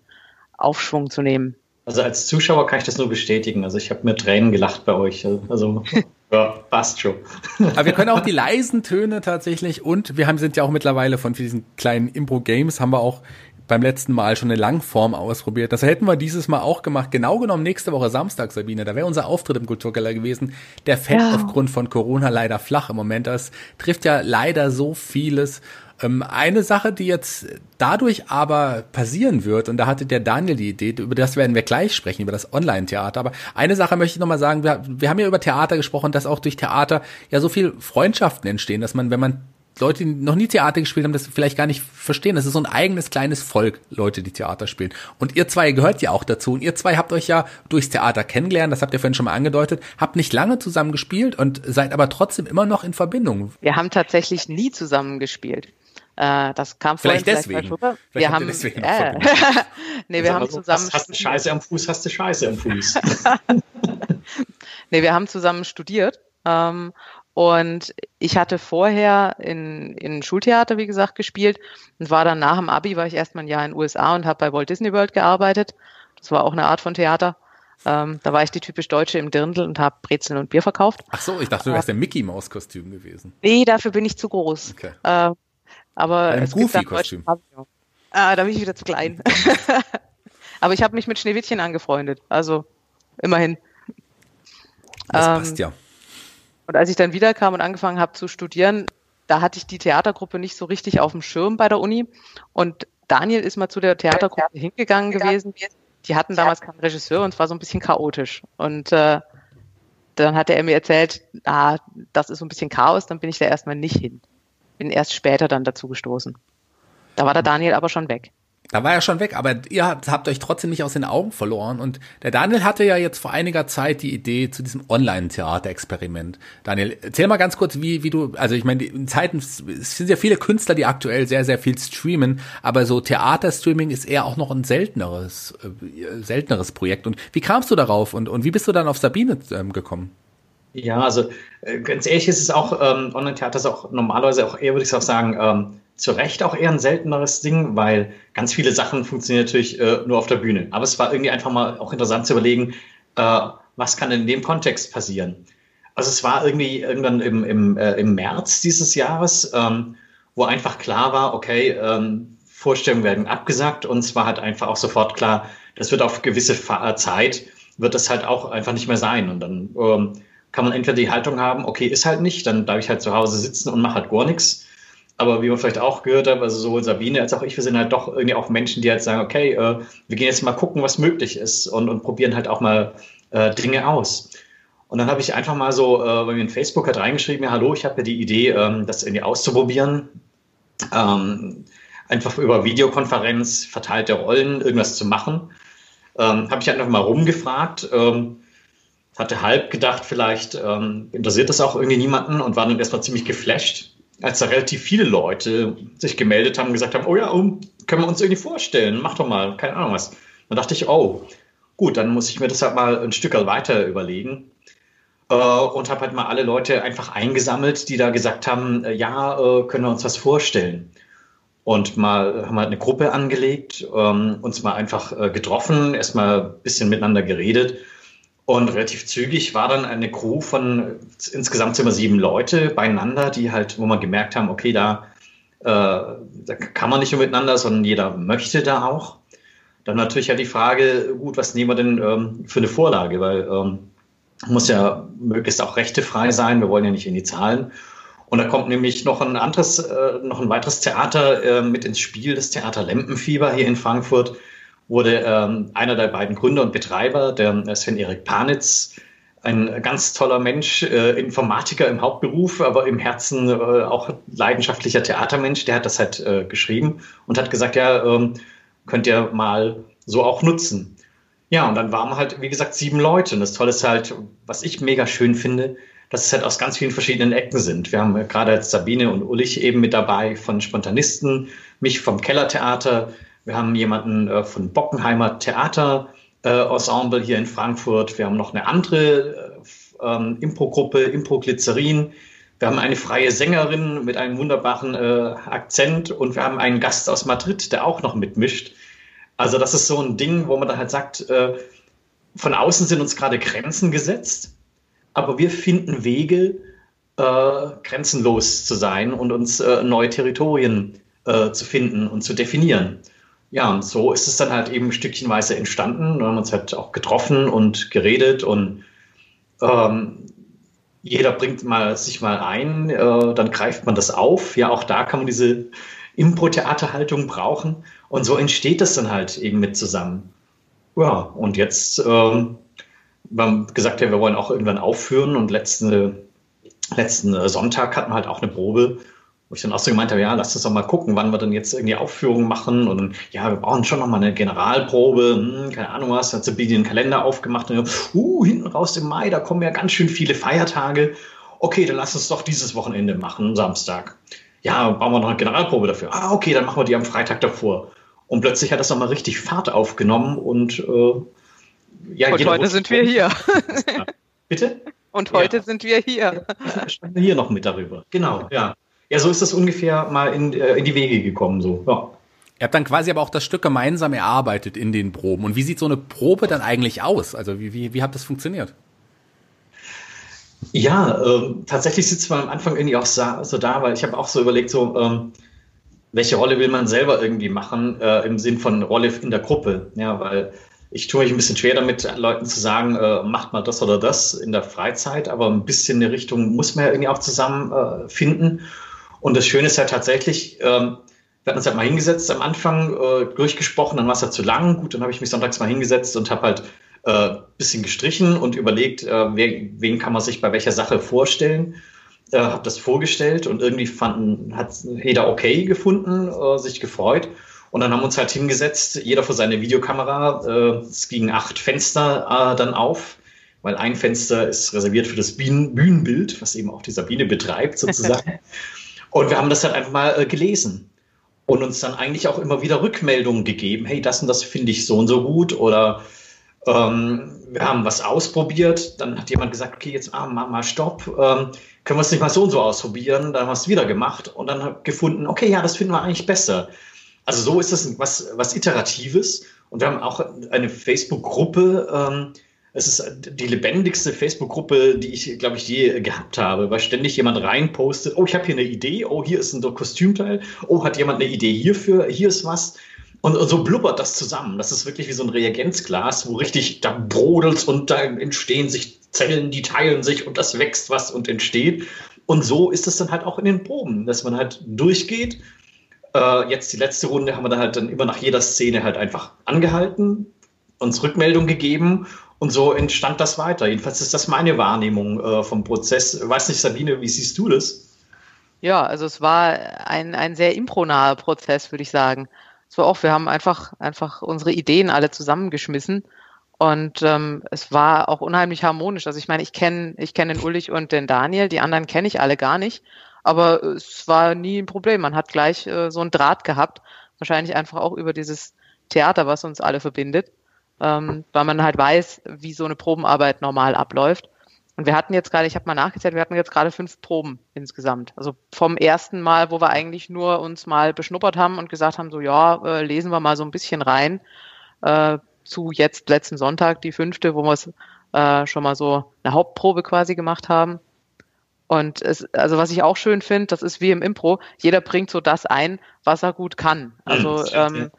Aufschwung zu nehmen. Also als Zuschauer kann ich das nur bestätigen. Also ich habe mir Tränen gelacht bei euch. Also ja, passt schon. Aber wir können auch die leisen Töne tatsächlich und wir haben, sind ja auch mittlerweile von diesen kleinen Impro-Games, haben wir auch beim letzten Mal schon eine Langform ausprobiert. Das hätten wir dieses Mal auch gemacht. Genau genommen nächste Woche Samstag, Sabine. Da wäre unser Auftritt im Kulturkeller gewesen. Der fällt ja. aufgrund von Corona leider flach im Moment. Das trifft ja leider so vieles. Ähm, eine Sache, die jetzt dadurch aber passieren wird, und da hatte der Daniel die Idee, über das werden wir gleich sprechen, über das Online-Theater. Aber eine Sache möchte ich nochmal sagen, wir, wir haben ja über Theater gesprochen, dass auch durch Theater ja so viel Freundschaften entstehen, dass man, wenn man Leute, die noch nie Theater gespielt haben, das vielleicht gar nicht verstehen. Das ist so ein eigenes kleines Volk, Leute, die Theater spielen. Und ihr zwei gehört ja auch dazu. Und ihr zwei habt euch ja durchs Theater kennengelernt, das habt ihr vorhin schon mal angedeutet, habt nicht lange zusammen gespielt und seid aber trotzdem immer noch in Verbindung. Wir haben tatsächlich nie zusammen gespielt. Äh, das kam vielleicht deswegen. Vielleicht wir haben, deswegen äh, nee, wir haben zusammen. Hast, du Scheiße am Fuß, hast du Scheiße am Fuß. nee, wir haben zusammen studiert. Ähm, und ich hatte vorher in, in Schultheater, wie gesagt, gespielt und war dann nach dem Abi, war ich erstmal ein Jahr in den USA und habe bei Walt Disney World gearbeitet. Das war auch eine Art von Theater. Ähm, da war ich die typisch Deutsche im Dirndl und habe Brezeln und Bier verkauft. Ach so, ich dachte, du wärst der Mickey Maus Kostüm gewesen. Nee, dafür bin ich zu groß. Okay. Äh, aber Ein Goofy-Kostüm. Ah, da bin ich wieder zu klein. aber ich habe mich mit Schneewittchen angefreundet. Also immerhin. Das ähm, passt ja. Und als ich dann wiederkam und angefangen habe zu studieren, da hatte ich die Theatergruppe nicht so richtig auf dem Schirm bei der Uni. Und Daniel ist mal zu der Theatergruppe hingegangen gewesen. Die hatten damals keinen Regisseur und es war so ein bisschen chaotisch. Und äh, dann hatte er mir erzählt, ah, das ist so ein bisschen Chaos, dann bin ich da erstmal nicht hin. Bin erst später dann dazu gestoßen. Da war der Daniel aber schon weg. Da war er schon weg, aber ihr habt, euch trotzdem nicht aus den Augen verloren. Und der Daniel hatte ja jetzt vor einiger Zeit die Idee zu diesem Online-Theater-Experiment. Daniel, erzähl mal ganz kurz, wie, wie du, also ich meine, in Zeiten, es sind ja viele Künstler, die aktuell sehr, sehr viel streamen, aber so Theaterstreaming ist eher auch noch ein selteneres, äh, selteneres Projekt. Und wie kamst du darauf und, und wie bist du dann auf Sabine ähm, gekommen? Ja, also äh, ganz ehrlich ist es auch, ähm, Online-Theater ist auch normalerweise auch eher, würde ich auch sagen, ähm, zu Recht auch eher ein selteneres Ding, weil ganz viele Sachen funktionieren natürlich äh, nur auf der Bühne. Aber es war irgendwie einfach mal auch interessant zu überlegen, äh, was kann in dem Kontext passieren. Also es war irgendwie irgendwann im, im, äh, im März dieses Jahres, ähm, wo einfach klar war, okay, ähm, Vorstellungen werden abgesagt und es war halt einfach auch sofort klar, das wird auf gewisse Zeit, wird das halt auch einfach nicht mehr sein. Und dann ähm, kann man entweder die Haltung haben, okay, ist halt nicht, dann darf ich halt zu Hause sitzen und mache halt gar nichts aber wie man vielleicht auch gehört hat, also sowohl Sabine als auch ich, wir sind halt doch irgendwie auch Menschen, die halt sagen, okay, äh, wir gehen jetzt mal gucken, was möglich ist und, und probieren halt auch mal äh, Dinge aus. Und dann habe ich einfach mal so äh, bei mir in Facebook halt reingeschrieben, ja, hallo, ich habe ja die Idee, ähm, das irgendwie auszuprobieren. Ähm, einfach über Videokonferenz, verteilte Rollen, irgendwas zu machen. Ähm, habe ich einfach mal rumgefragt. Ähm, hatte halb gedacht, vielleicht ähm, interessiert das auch irgendwie niemanden und war dann erstmal ziemlich geflasht als da relativ viele Leute sich gemeldet haben und gesagt haben, oh ja, oh, können wir uns irgendwie vorstellen, mach doch mal, keine Ahnung was. Dann dachte ich, oh, gut, dann muss ich mir das halt mal ein Stück weiter überlegen. Äh, und habe halt mal alle Leute einfach eingesammelt, die da gesagt haben, äh, ja, äh, können wir uns was vorstellen. Und mal haben halt eine Gruppe angelegt, ähm, uns mal einfach äh, getroffen, erstmal ein bisschen miteinander geredet und relativ zügig war dann eine Crew von insgesamt wir sieben Leute beieinander, die halt, wo wir gemerkt haben, okay, da, äh, da kann man nicht nur miteinander, sondern jeder möchte da auch. Dann natürlich ja die Frage, gut, was nehmen wir denn ähm, für eine Vorlage? Weil ähm, muss ja möglichst auch rechtefrei sein, wir wollen ja nicht in die Zahlen. Und da kommt nämlich noch ein anderes, äh, noch ein weiteres Theater äh, mit ins Spiel, das Theater Lempenfieber hier in Frankfurt wurde ähm, einer der beiden Gründer und Betreiber, der Sven-Erik Panitz, ein ganz toller Mensch, äh, Informatiker im Hauptberuf, aber im Herzen äh, auch leidenschaftlicher Theatermensch, der hat das halt äh, geschrieben und hat gesagt, ja, ähm, könnt ihr mal so auch nutzen. Ja, und dann waren halt, wie gesagt, sieben Leute. Und das Tolle ist halt, was ich mega schön finde, dass es halt aus ganz vielen verschiedenen Ecken sind. Wir haben gerade als Sabine und Ulrich eben mit dabei von Spontanisten, mich vom Kellertheater, wir haben jemanden äh, von Bockenheimer Theater, äh, Ensemble hier in Frankfurt. Wir haben noch eine andere äh, ähm, Impro-Gruppe, Impro-Glycerin. Wir haben eine freie Sängerin mit einem wunderbaren äh, Akzent und wir haben einen Gast aus Madrid, der auch noch mitmischt. Also das ist so ein Ding, wo man dann halt sagt, äh, von außen sind uns gerade Grenzen gesetzt, aber wir finden Wege, äh, grenzenlos zu sein und uns äh, neue Territorien äh, zu finden und zu definieren. Ja, und so ist es dann halt eben stückchenweise entstanden. Wir haben uns halt auch getroffen und geredet und ähm, jeder bringt mal sich mal ein, äh, dann greift man das auf. Ja, auch da kann man diese Impro-Theaterhaltung brauchen. Und so entsteht das dann halt eben mit zusammen. Ja, und jetzt, ähm, wir haben gesagt, ja, wir wollen auch irgendwann aufführen und letzten, letzten Sonntag hatten wir halt auch eine Probe wo ich dann auch so gemeint habe, ja, lass uns doch mal gucken, wann wir dann jetzt irgendwie Aufführungen machen. Und ja, wir brauchen schon noch mal eine Generalprobe, hm, keine Ahnung was, hat Sabine den Kalender aufgemacht und uh, hinten raus im Mai, da kommen ja ganz schön viele Feiertage. Okay, dann lass uns doch dieses Wochenende machen, Samstag. Ja, bauen wir noch eine Generalprobe dafür. Ah, okay, dann machen wir die am Freitag davor. Und plötzlich hat das nochmal richtig Fahrt aufgenommen und äh, ja, und heute sind wir hier. Bitte? Und heute ja. sind wir hier. Wir hier noch mit darüber. Genau, ja. Ja, so ist das ungefähr mal in, äh, in die Wege gekommen. So. Ja. Ihr habt dann quasi aber auch das Stück gemeinsam erarbeitet in den Proben. Und wie sieht so eine Probe dann eigentlich aus? Also wie, wie, wie hat das funktioniert? Ja, äh, tatsächlich sitzt man am Anfang irgendwie auch so, so da, weil ich habe auch so überlegt, so ähm, welche Rolle will man selber irgendwie machen äh, im Sinn von Rolle in der Gruppe. Ja, weil ich tue mich ein bisschen schwer damit, Leuten zu sagen, äh, macht mal das oder das in der Freizeit, aber ein bisschen eine Richtung muss man ja irgendwie auch zusammen äh, finden. Und das Schöne ist ja tatsächlich, ähm, wir hatten uns halt mal hingesetzt am Anfang, äh, durchgesprochen, dann war es halt zu lang. Gut, dann habe ich mich sonntags mal hingesetzt und habe halt äh, bisschen gestrichen und überlegt, äh, wer, wen kann man sich bei welcher Sache vorstellen. Äh, habe das vorgestellt und irgendwie fanden, hat jeder okay gefunden, äh, sich gefreut. Und dann haben wir uns halt hingesetzt, jeder vor seine Videokamera. Äh, es gingen acht Fenster äh, dann auf, weil ein Fenster ist reserviert für das Bühnenbild, was eben auch die Sabine betreibt sozusagen. Und wir haben das dann einfach mal äh, gelesen und uns dann eigentlich auch immer wieder Rückmeldungen gegeben. Hey, das und das finde ich so und so gut. Oder ähm, wir haben was ausprobiert. Dann hat jemand gesagt, okay, jetzt ah, mal, mal stopp. Ähm, können wir es nicht mal so und so ausprobieren? Dann haben wir es wieder gemacht und dann gefunden, okay, ja, das finden wir eigentlich besser. Also so ist das was, was Iteratives. Und wir haben auch eine Facebook-Gruppe, ähm, es ist die lebendigste Facebook-Gruppe, die ich, glaube ich, je gehabt habe, weil ständig jemand reinpostet, oh, ich habe hier eine Idee, oh, hier ist ein Kostümteil, oh, hat jemand eine Idee hierfür, hier ist was. Und, so blubbert das zusammen. Das ist wirklich wie so ein Reagenzglas, wo richtig da brodelt und da entstehen sich Zellen, die teilen sich und das wächst was und entsteht. Und so ist es dann halt auch in den Proben, dass man halt durchgeht. Äh, jetzt die letzte Runde haben wir dann halt dann immer nach jeder Szene halt einfach angehalten, uns Rückmeldung gegeben und so entstand das weiter. Jedenfalls ist das meine Wahrnehmung äh, vom Prozess. Weiß nicht, Sabine, wie siehst du das? Ja, also es war ein, ein sehr impronaher Prozess, würde ich sagen. Es war auch, wir haben einfach, einfach unsere Ideen alle zusammengeschmissen und ähm, es war auch unheimlich harmonisch. Also ich meine, ich kenne ich kenn den Ulrich und den Daniel, die anderen kenne ich alle gar nicht, aber es war nie ein Problem. Man hat gleich äh, so einen Draht gehabt, wahrscheinlich einfach auch über dieses Theater, was uns alle verbindet ähm, weil man halt weiß, wie so eine Probenarbeit normal abläuft. Und wir hatten jetzt gerade, ich habe mal nachgezählt, wir hatten jetzt gerade fünf Proben insgesamt. Also vom ersten Mal, wo wir eigentlich nur uns mal beschnuppert haben und gesagt haben, so ja, äh, lesen wir mal so ein bisschen rein, äh, zu jetzt letzten Sonntag, die fünfte, wo wir es äh, schon mal so eine Hauptprobe quasi gemacht haben. Und es, also was ich auch schön finde, das ist wie im Impro, jeder bringt so das ein, was er gut kann. Also ähm,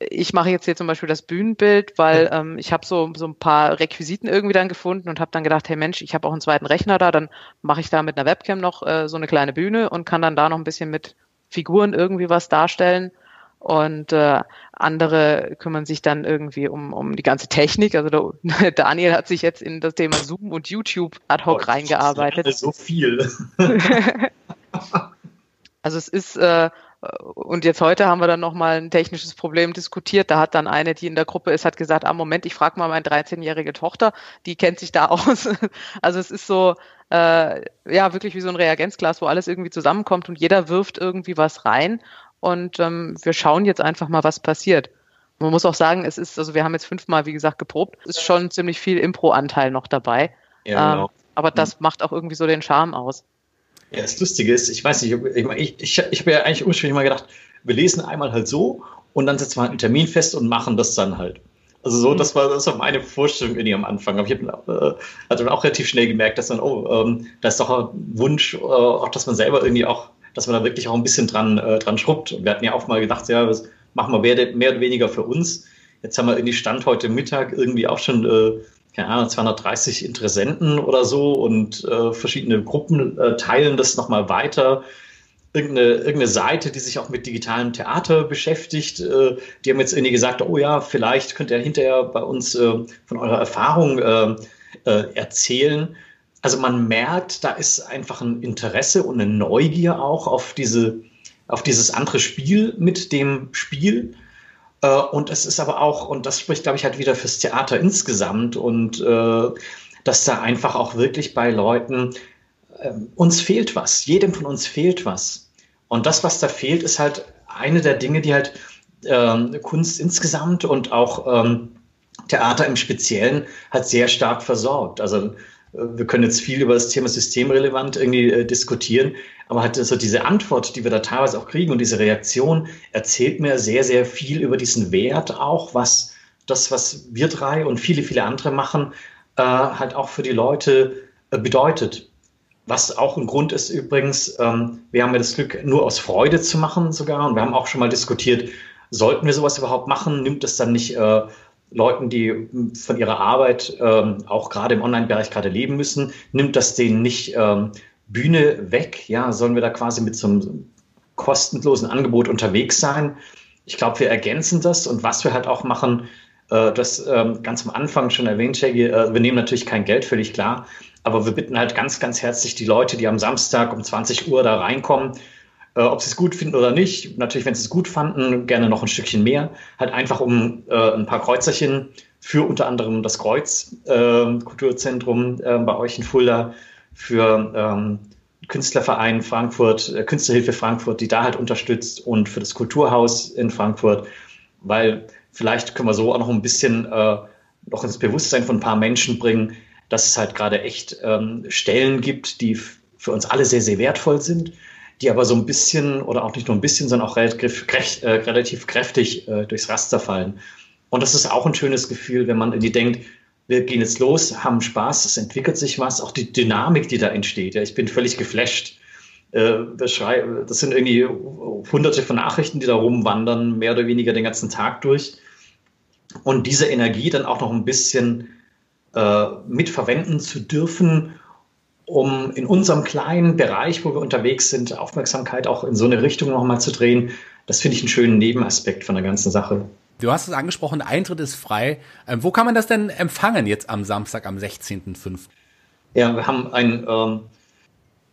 ich mache jetzt hier zum Beispiel das Bühnenbild, weil ähm, ich habe so, so ein paar Requisiten irgendwie dann gefunden und habe dann gedacht, hey Mensch, ich habe auch einen zweiten Rechner da, dann mache ich da mit einer Webcam noch äh, so eine kleine Bühne und kann dann da noch ein bisschen mit Figuren irgendwie was darstellen. Und äh, andere kümmern sich dann irgendwie um, um die ganze Technik. Also der, Daniel hat sich jetzt in das Thema Zoom und YouTube ad hoc oh, reingearbeitet. So viel. also es ist äh, und jetzt heute haben wir dann nochmal ein technisches Problem diskutiert. Da hat dann eine, die in der Gruppe ist, hat gesagt, ah Moment, ich frage mal meine 13-jährige Tochter, die kennt sich da aus. Also es ist so, äh, ja, wirklich wie so ein Reagenzglas, wo alles irgendwie zusammenkommt und jeder wirft irgendwie was rein. Und ähm, wir schauen jetzt einfach mal, was passiert. Man muss auch sagen, es ist, also wir haben jetzt fünfmal, wie gesagt, geprobt, ist schon ziemlich viel Impro-Anteil noch dabei. Ja, genau. Ähm, aber das macht auch irgendwie so den Charme aus. Ja, das Lustige ist, ich weiß nicht, ich, ich, ich, ich habe ja eigentlich ursprünglich mal gedacht, wir lesen einmal halt so und dann setzen wir halt einen Termin fest und machen das dann halt. Also so, mhm. das war, das war meine Vorstellung irgendwie am Anfang. Aber ich habe äh, also auch relativ schnell gemerkt, dass dann, oh, ähm, da ist doch ein Wunsch, äh, auch dass man selber irgendwie auch, dass man da wirklich auch ein bisschen dran, äh, dran schrubbt. Und wir hatten ja auch mal gedacht, ja, das machen wir mehr, mehr oder weniger für uns. Jetzt haben wir irgendwie Stand heute Mittag irgendwie auch schon, äh, keine Ahnung, 230 Interessenten oder so und äh, verschiedene Gruppen äh, teilen das nochmal weiter irgendeine, irgendeine Seite, die sich auch mit digitalem Theater beschäftigt. Äh, die haben jetzt irgendwie gesagt, oh ja, vielleicht könnt ihr hinterher bei uns äh, von eurer Erfahrung äh, äh, erzählen. Also man merkt, da ist einfach ein Interesse und eine Neugier auch auf diese, auf dieses andere Spiel mit dem Spiel. Äh, und es ist aber auch, und das spricht, glaube ich, halt wieder fürs Theater insgesamt und äh, dass da einfach auch wirklich bei Leuten ähm, uns fehlt was, jedem von uns fehlt was. Und das, was da fehlt, ist halt eine der Dinge, die halt ähm, Kunst insgesamt und auch ähm, Theater im Speziellen halt sehr stark versorgt. Also wir können jetzt viel über das Thema systemrelevant irgendwie äh, diskutieren, aber halt so diese Antwort, die wir da teilweise auch kriegen und diese Reaktion erzählt mir sehr, sehr viel über diesen Wert auch, was das, was wir drei und viele, viele andere machen, äh, halt auch für die Leute äh, bedeutet. Was auch ein Grund ist übrigens, ähm, wir haben ja das Glück, nur aus Freude zu machen sogar. Und wir haben auch schon mal diskutiert, sollten wir sowas überhaupt machen? Nimmt es dann nicht äh, Leuten, die von ihrer Arbeit ähm, auch gerade im Online-Bereich gerade leben müssen, nimmt das denen nicht ähm, Bühne weg? Ja, sollen wir da quasi mit so einem kostenlosen Angebot unterwegs sein? Ich glaube, wir ergänzen das und was wir halt auch machen, äh, das ähm, ganz am Anfang schon erwähnt, Shaggy, äh, wir nehmen natürlich kein Geld, völlig klar. Aber wir bitten halt ganz, ganz herzlich die Leute, die am Samstag um 20 Uhr da reinkommen, äh, ob sie es gut finden oder nicht. Natürlich, wenn sie es gut fanden, gerne noch ein Stückchen mehr. Halt einfach um äh, ein paar Kreuzerchen für unter anderem das Kreuz äh, Kulturzentrum äh, bei euch in Fulda, für ähm, Künstlerverein Frankfurt, äh, Künstlerhilfe Frankfurt, die da halt unterstützt und für das Kulturhaus in Frankfurt, weil vielleicht können wir so auch noch ein bisschen äh, noch ins Bewusstsein von ein paar Menschen bringen, dass es halt gerade echt ähm, Stellen gibt, die für uns alle sehr, sehr wertvoll sind, die aber so ein bisschen oder auch nicht nur ein bisschen, sondern auch relativ, äh, relativ kräftig äh, durchs Raster fallen. Und das ist auch ein schönes Gefühl, wenn man irgendwie denkt, wir gehen jetzt los, haben Spaß, es entwickelt sich was, auch die Dynamik, die da entsteht. Ja, ich bin völlig geflasht. Äh, das sind irgendwie hunderte von Nachrichten, die da rumwandern, mehr oder weniger den ganzen Tag durch. Und diese Energie dann auch noch ein bisschen äh, mitverwenden zu dürfen, um in unserem kleinen Bereich, wo wir unterwegs sind, Aufmerksamkeit auch in so eine Richtung nochmal zu drehen. Das finde ich einen schönen Nebenaspekt von der ganzen Sache. Du hast es angesprochen, Eintritt ist frei. Ähm, wo kann man das denn empfangen jetzt am Samstag, am 16.05.? Ja, wir haben ein,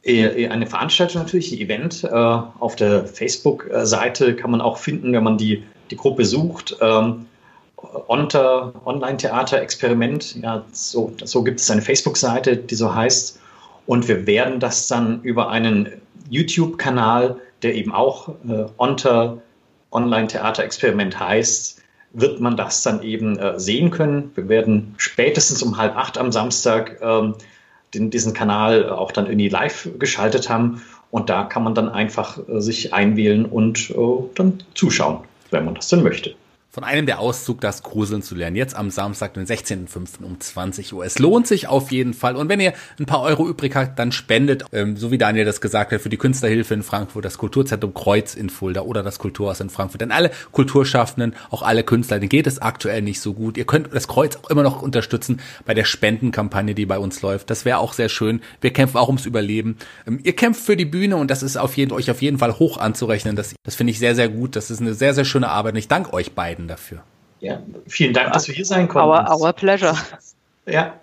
e, eine Veranstaltung natürlich, ein Event. Äh, auf der Facebook-Seite kann man auch finden, wenn man die, die Gruppe sucht. Ähm, Online-Theater-Experiment. Ja, so, so gibt es eine Facebook-Seite, die so heißt. Und wir werden das dann über einen YouTube-Kanal, der eben auch äh, Onter Online-Theater-Experiment heißt, wird man das dann eben äh, sehen können. Wir werden spätestens um halb acht am Samstag ähm, den, diesen Kanal auch dann irgendwie live geschaltet haben. Und da kann man dann einfach äh, sich einwählen und äh, dann zuschauen, wenn man das denn möchte von einem der Auszug das Gruseln zu lernen. Jetzt am Samstag, den 16.05. um 20 Uhr. Es lohnt sich auf jeden Fall. Und wenn ihr ein paar Euro übrig habt, dann spendet, ähm, so wie Daniel das gesagt hat, für die Künstlerhilfe in Frankfurt, das Kulturzentrum Kreuz in Fulda oder das Kulturhaus in Frankfurt. Denn alle Kulturschaffenden, auch alle Künstler, denen geht es aktuell nicht so gut. Ihr könnt das Kreuz auch immer noch unterstützen bei der Spendenkampagne, die bei uns läuft. Das wäre auch sehr schön. Wir kämpfen auch ums Überleben. Ähm, ihr kämpft für die Bühne und das ist auf jeden, euch auf jeden Fall hoch anzurechnen. Das, das finde ich sehr, sehr gut. Das ist eine sehr, sehr schöne Arbeit und ich danke euch beiden Seiten dafür. Ja, vielen Dank, dass wir hier sein konnten. Our, our pleasure. Ja,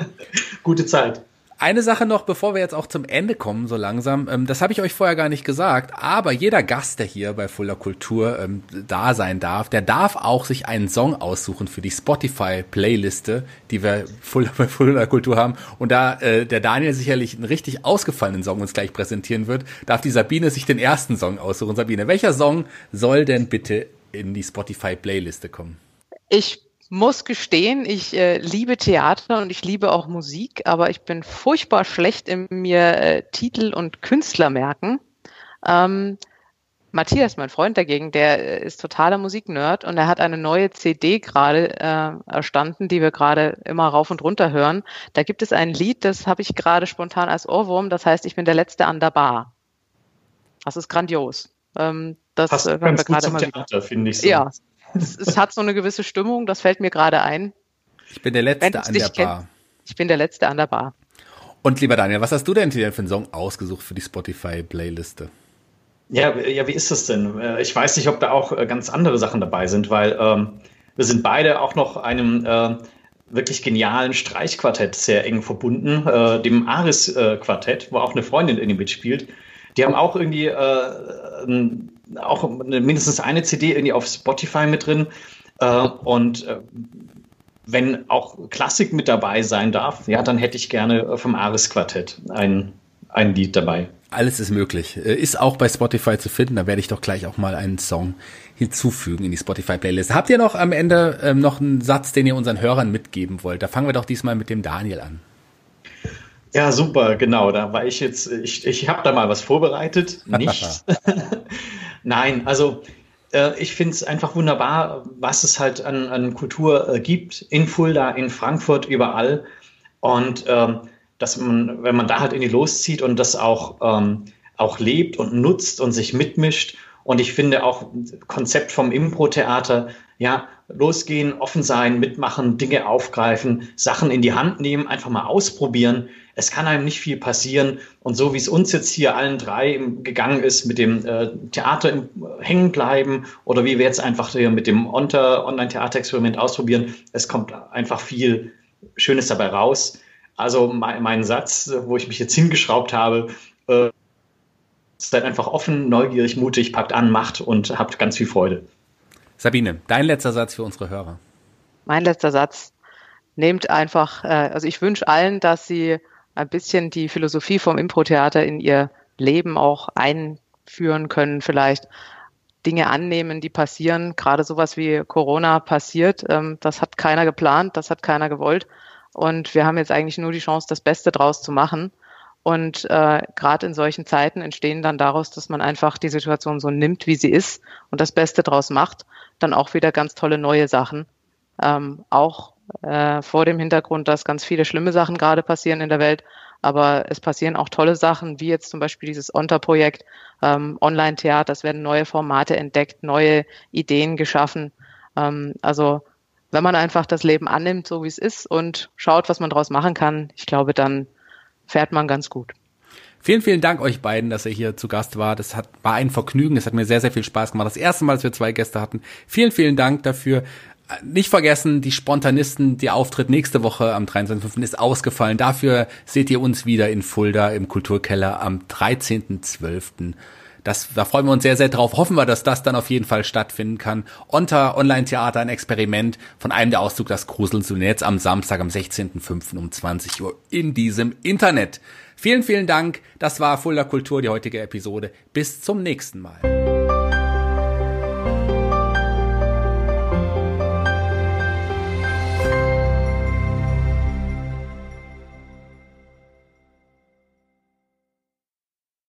gute Zeit. Eine Sache noch, bevor wir jetzt auch zum Ende kommen, so langsam. Ähm, das habe ich euch vorher gar nicht gesagt, aber jeder Gast, der hier bei Fuller Kultur ähm, da sein darf, der darf auch sich einen Song aussuchen für die Spotify-Playliste, die wir Fuller, bei Fuller Kultur haben. Und da äh, der Daniel sicherlich einen richtig ausgefallenen Song uns gleich präsentieren wird, darf die Sabine sich den ersten Song aussuchen. Sabine, welcher Song soll denn bitte in die Spotify-Playliste kommen? Ich muss gestehen, ich äh, liebe Theater und ich liebe auch Musik, aber ich bin furchtbar schlecht in mir äh, Titel und Künstler merken. Ähm, Matthias, mein Freund dagegen, der äh, ist totaler Musiknerd und er hat eine neue CD gerade äh, erstanden, die wir gerade immer rauf und runter hören. Da gibt es ein Lied, das habe ich gerade spontan als Ohrwurm, das heißt, ich bin der Letzte an der Bar. Das ist grandios. Ähm, das Passt äh, ganz gut zum Theater, finde ich. So. Ja, es, es, hat so eine gewisse Stimmung, das fällt mir gerade ein. Ich bin der Letzte an der Bar. Ich bin der Letzte an der Bar. Und lieber Daniel, was hast du denn für einen Song ausgesucht für die Spotify-Playliste? Ja, ja, wie ist das denn? Äh, ich weiß nicht, ob da auch äh, ganz andere Sachen dabei sind, weil ähm, wir sind beide auch noch einem äh, wirklich genialen Streichquartett sehr eng verbunden, äh, dem Aris-Quartett, wo auch eine Freundin irgendwie mitspielt. Die haben auch irgendwie äh, auch mindestens eine CD irgendwie auf Spotify mit drin. Äh, und wenn auch Klassik mit dabei sein darf, ja, dann hätte ich gerne vom Aris-Quartett ein, ein Lied dabei. Alles ist möglich. Äh, ist auch bei Spotify zu finden. Da werde ich doch gleich auch mal einen Song hinzufügen in die Spotify-Playlist. Habt ihr noch am Ende ähm, noch einen Satz, den ihr unseren Hörern mitgeben wollt? Da fangen wir doch diesmal mit dem Daniel an. Ja, super, genau. Da war ich jetzt, ich, ich habe da mal was vorbereitet. Nichts. Nein, also äh, ich finde es einfach wunderbar, was es halt an, an Kultur äh, gibt. In Fulda, in Frankfurt, überall. Und ähm, dass man, wenn man da halt in die loszieht und das auch, ähm, auch lebt und nutzt und sich mitmischt. Und ich finde auch Konzept vom Impro-Theater, ja, losgehen, offen sein, mitmachen, Dinge aufgreifen, Sachen in die Hand nehmen, einfach mal ausprobieren. Es kann einem nicht viel passieren. Und so wie es uns jetzt hier allen drei gegangen ist, mit dem äh, Theater im, hängen bleiben oder wie wir jetzt einfach hier mit dem Online-Theater-Experiment ausprobieren, es kommt einfach viel Schönes dabei raus. Also mein, mein Satz, wo ich mich jetzt hingeschraubt habe, äh, seid einfach offen, neugierig, mutig, packt an, macht und habt ganz viel Freude. Sabine, dein letzter Satz für unsere Hörer. Mein letzter Satz. Nehmt einfach, äh, also ich wünsche allen, dass sie ein bisschen die Philosophie vom Impro-Theater in ihr Leben auch einführen können, vielleicht Dinge annehmen, die passieren. Gerade sowas wie Corona passiert, ähm, das hat keiner geplant, das hat keiner gewollt. Und wir haben jetzt eigentlich nur die Chance, das Beste draus zu machen. Und äh, gerade in solchen Zeiten entstehen dann daraus, dass man einfach die Situation so nimmt, wie sie ist und das Beste draus macht, dann auch wieder ganz tolle neue Sachen. Ähm, auch äh, vor dem Hintergrund, dass ganz viele schlimme Sachen gerade passieren in der Welt, aber es passieren auch tolle Sachen, wie jetzt zum Beispiel dieses ONTA-Projekt, ähm, Online-Theater, es werden neue Formate entdeckt, neue Ideen geschaffen. Ähm, also wenn man einfach das Leben annimmt, so wie es ist und schaut, was man daraus machen kann, ich glaube, dann fährt man ganz gut. Vielen, vielen Dank euch beiden, dass ihr hier zu Gast war. Das hat, war ein Vergnügen. Es hat mir sehr, sehr viel Spaß gemacht. Das erste Mal, dass wir zwei Gäste hatten. Vielen, vielen Dank dafür. Nicht vergessen, die Spontanisten, der Auftritt nächste Woche am 23.05. ist ausgefallen. Dafür seht ihr uns wieder in Fulda im Kulturkeller am 13.12. Das, da freuen wir uns sehr, sehr drauf. Hoffen wir, dass das dann auf jeden Fall stattfinden kann. Onta Online-Theater, ein Experiment von einem der Auszug das Gruseln zu jetzt am Samstag, am 16.05. um 20 Uhr in diesem Internet. Vielen, vielen Dank. Das war Fulda Kultur, die heutige Episode. Bis zum nächsten Mal.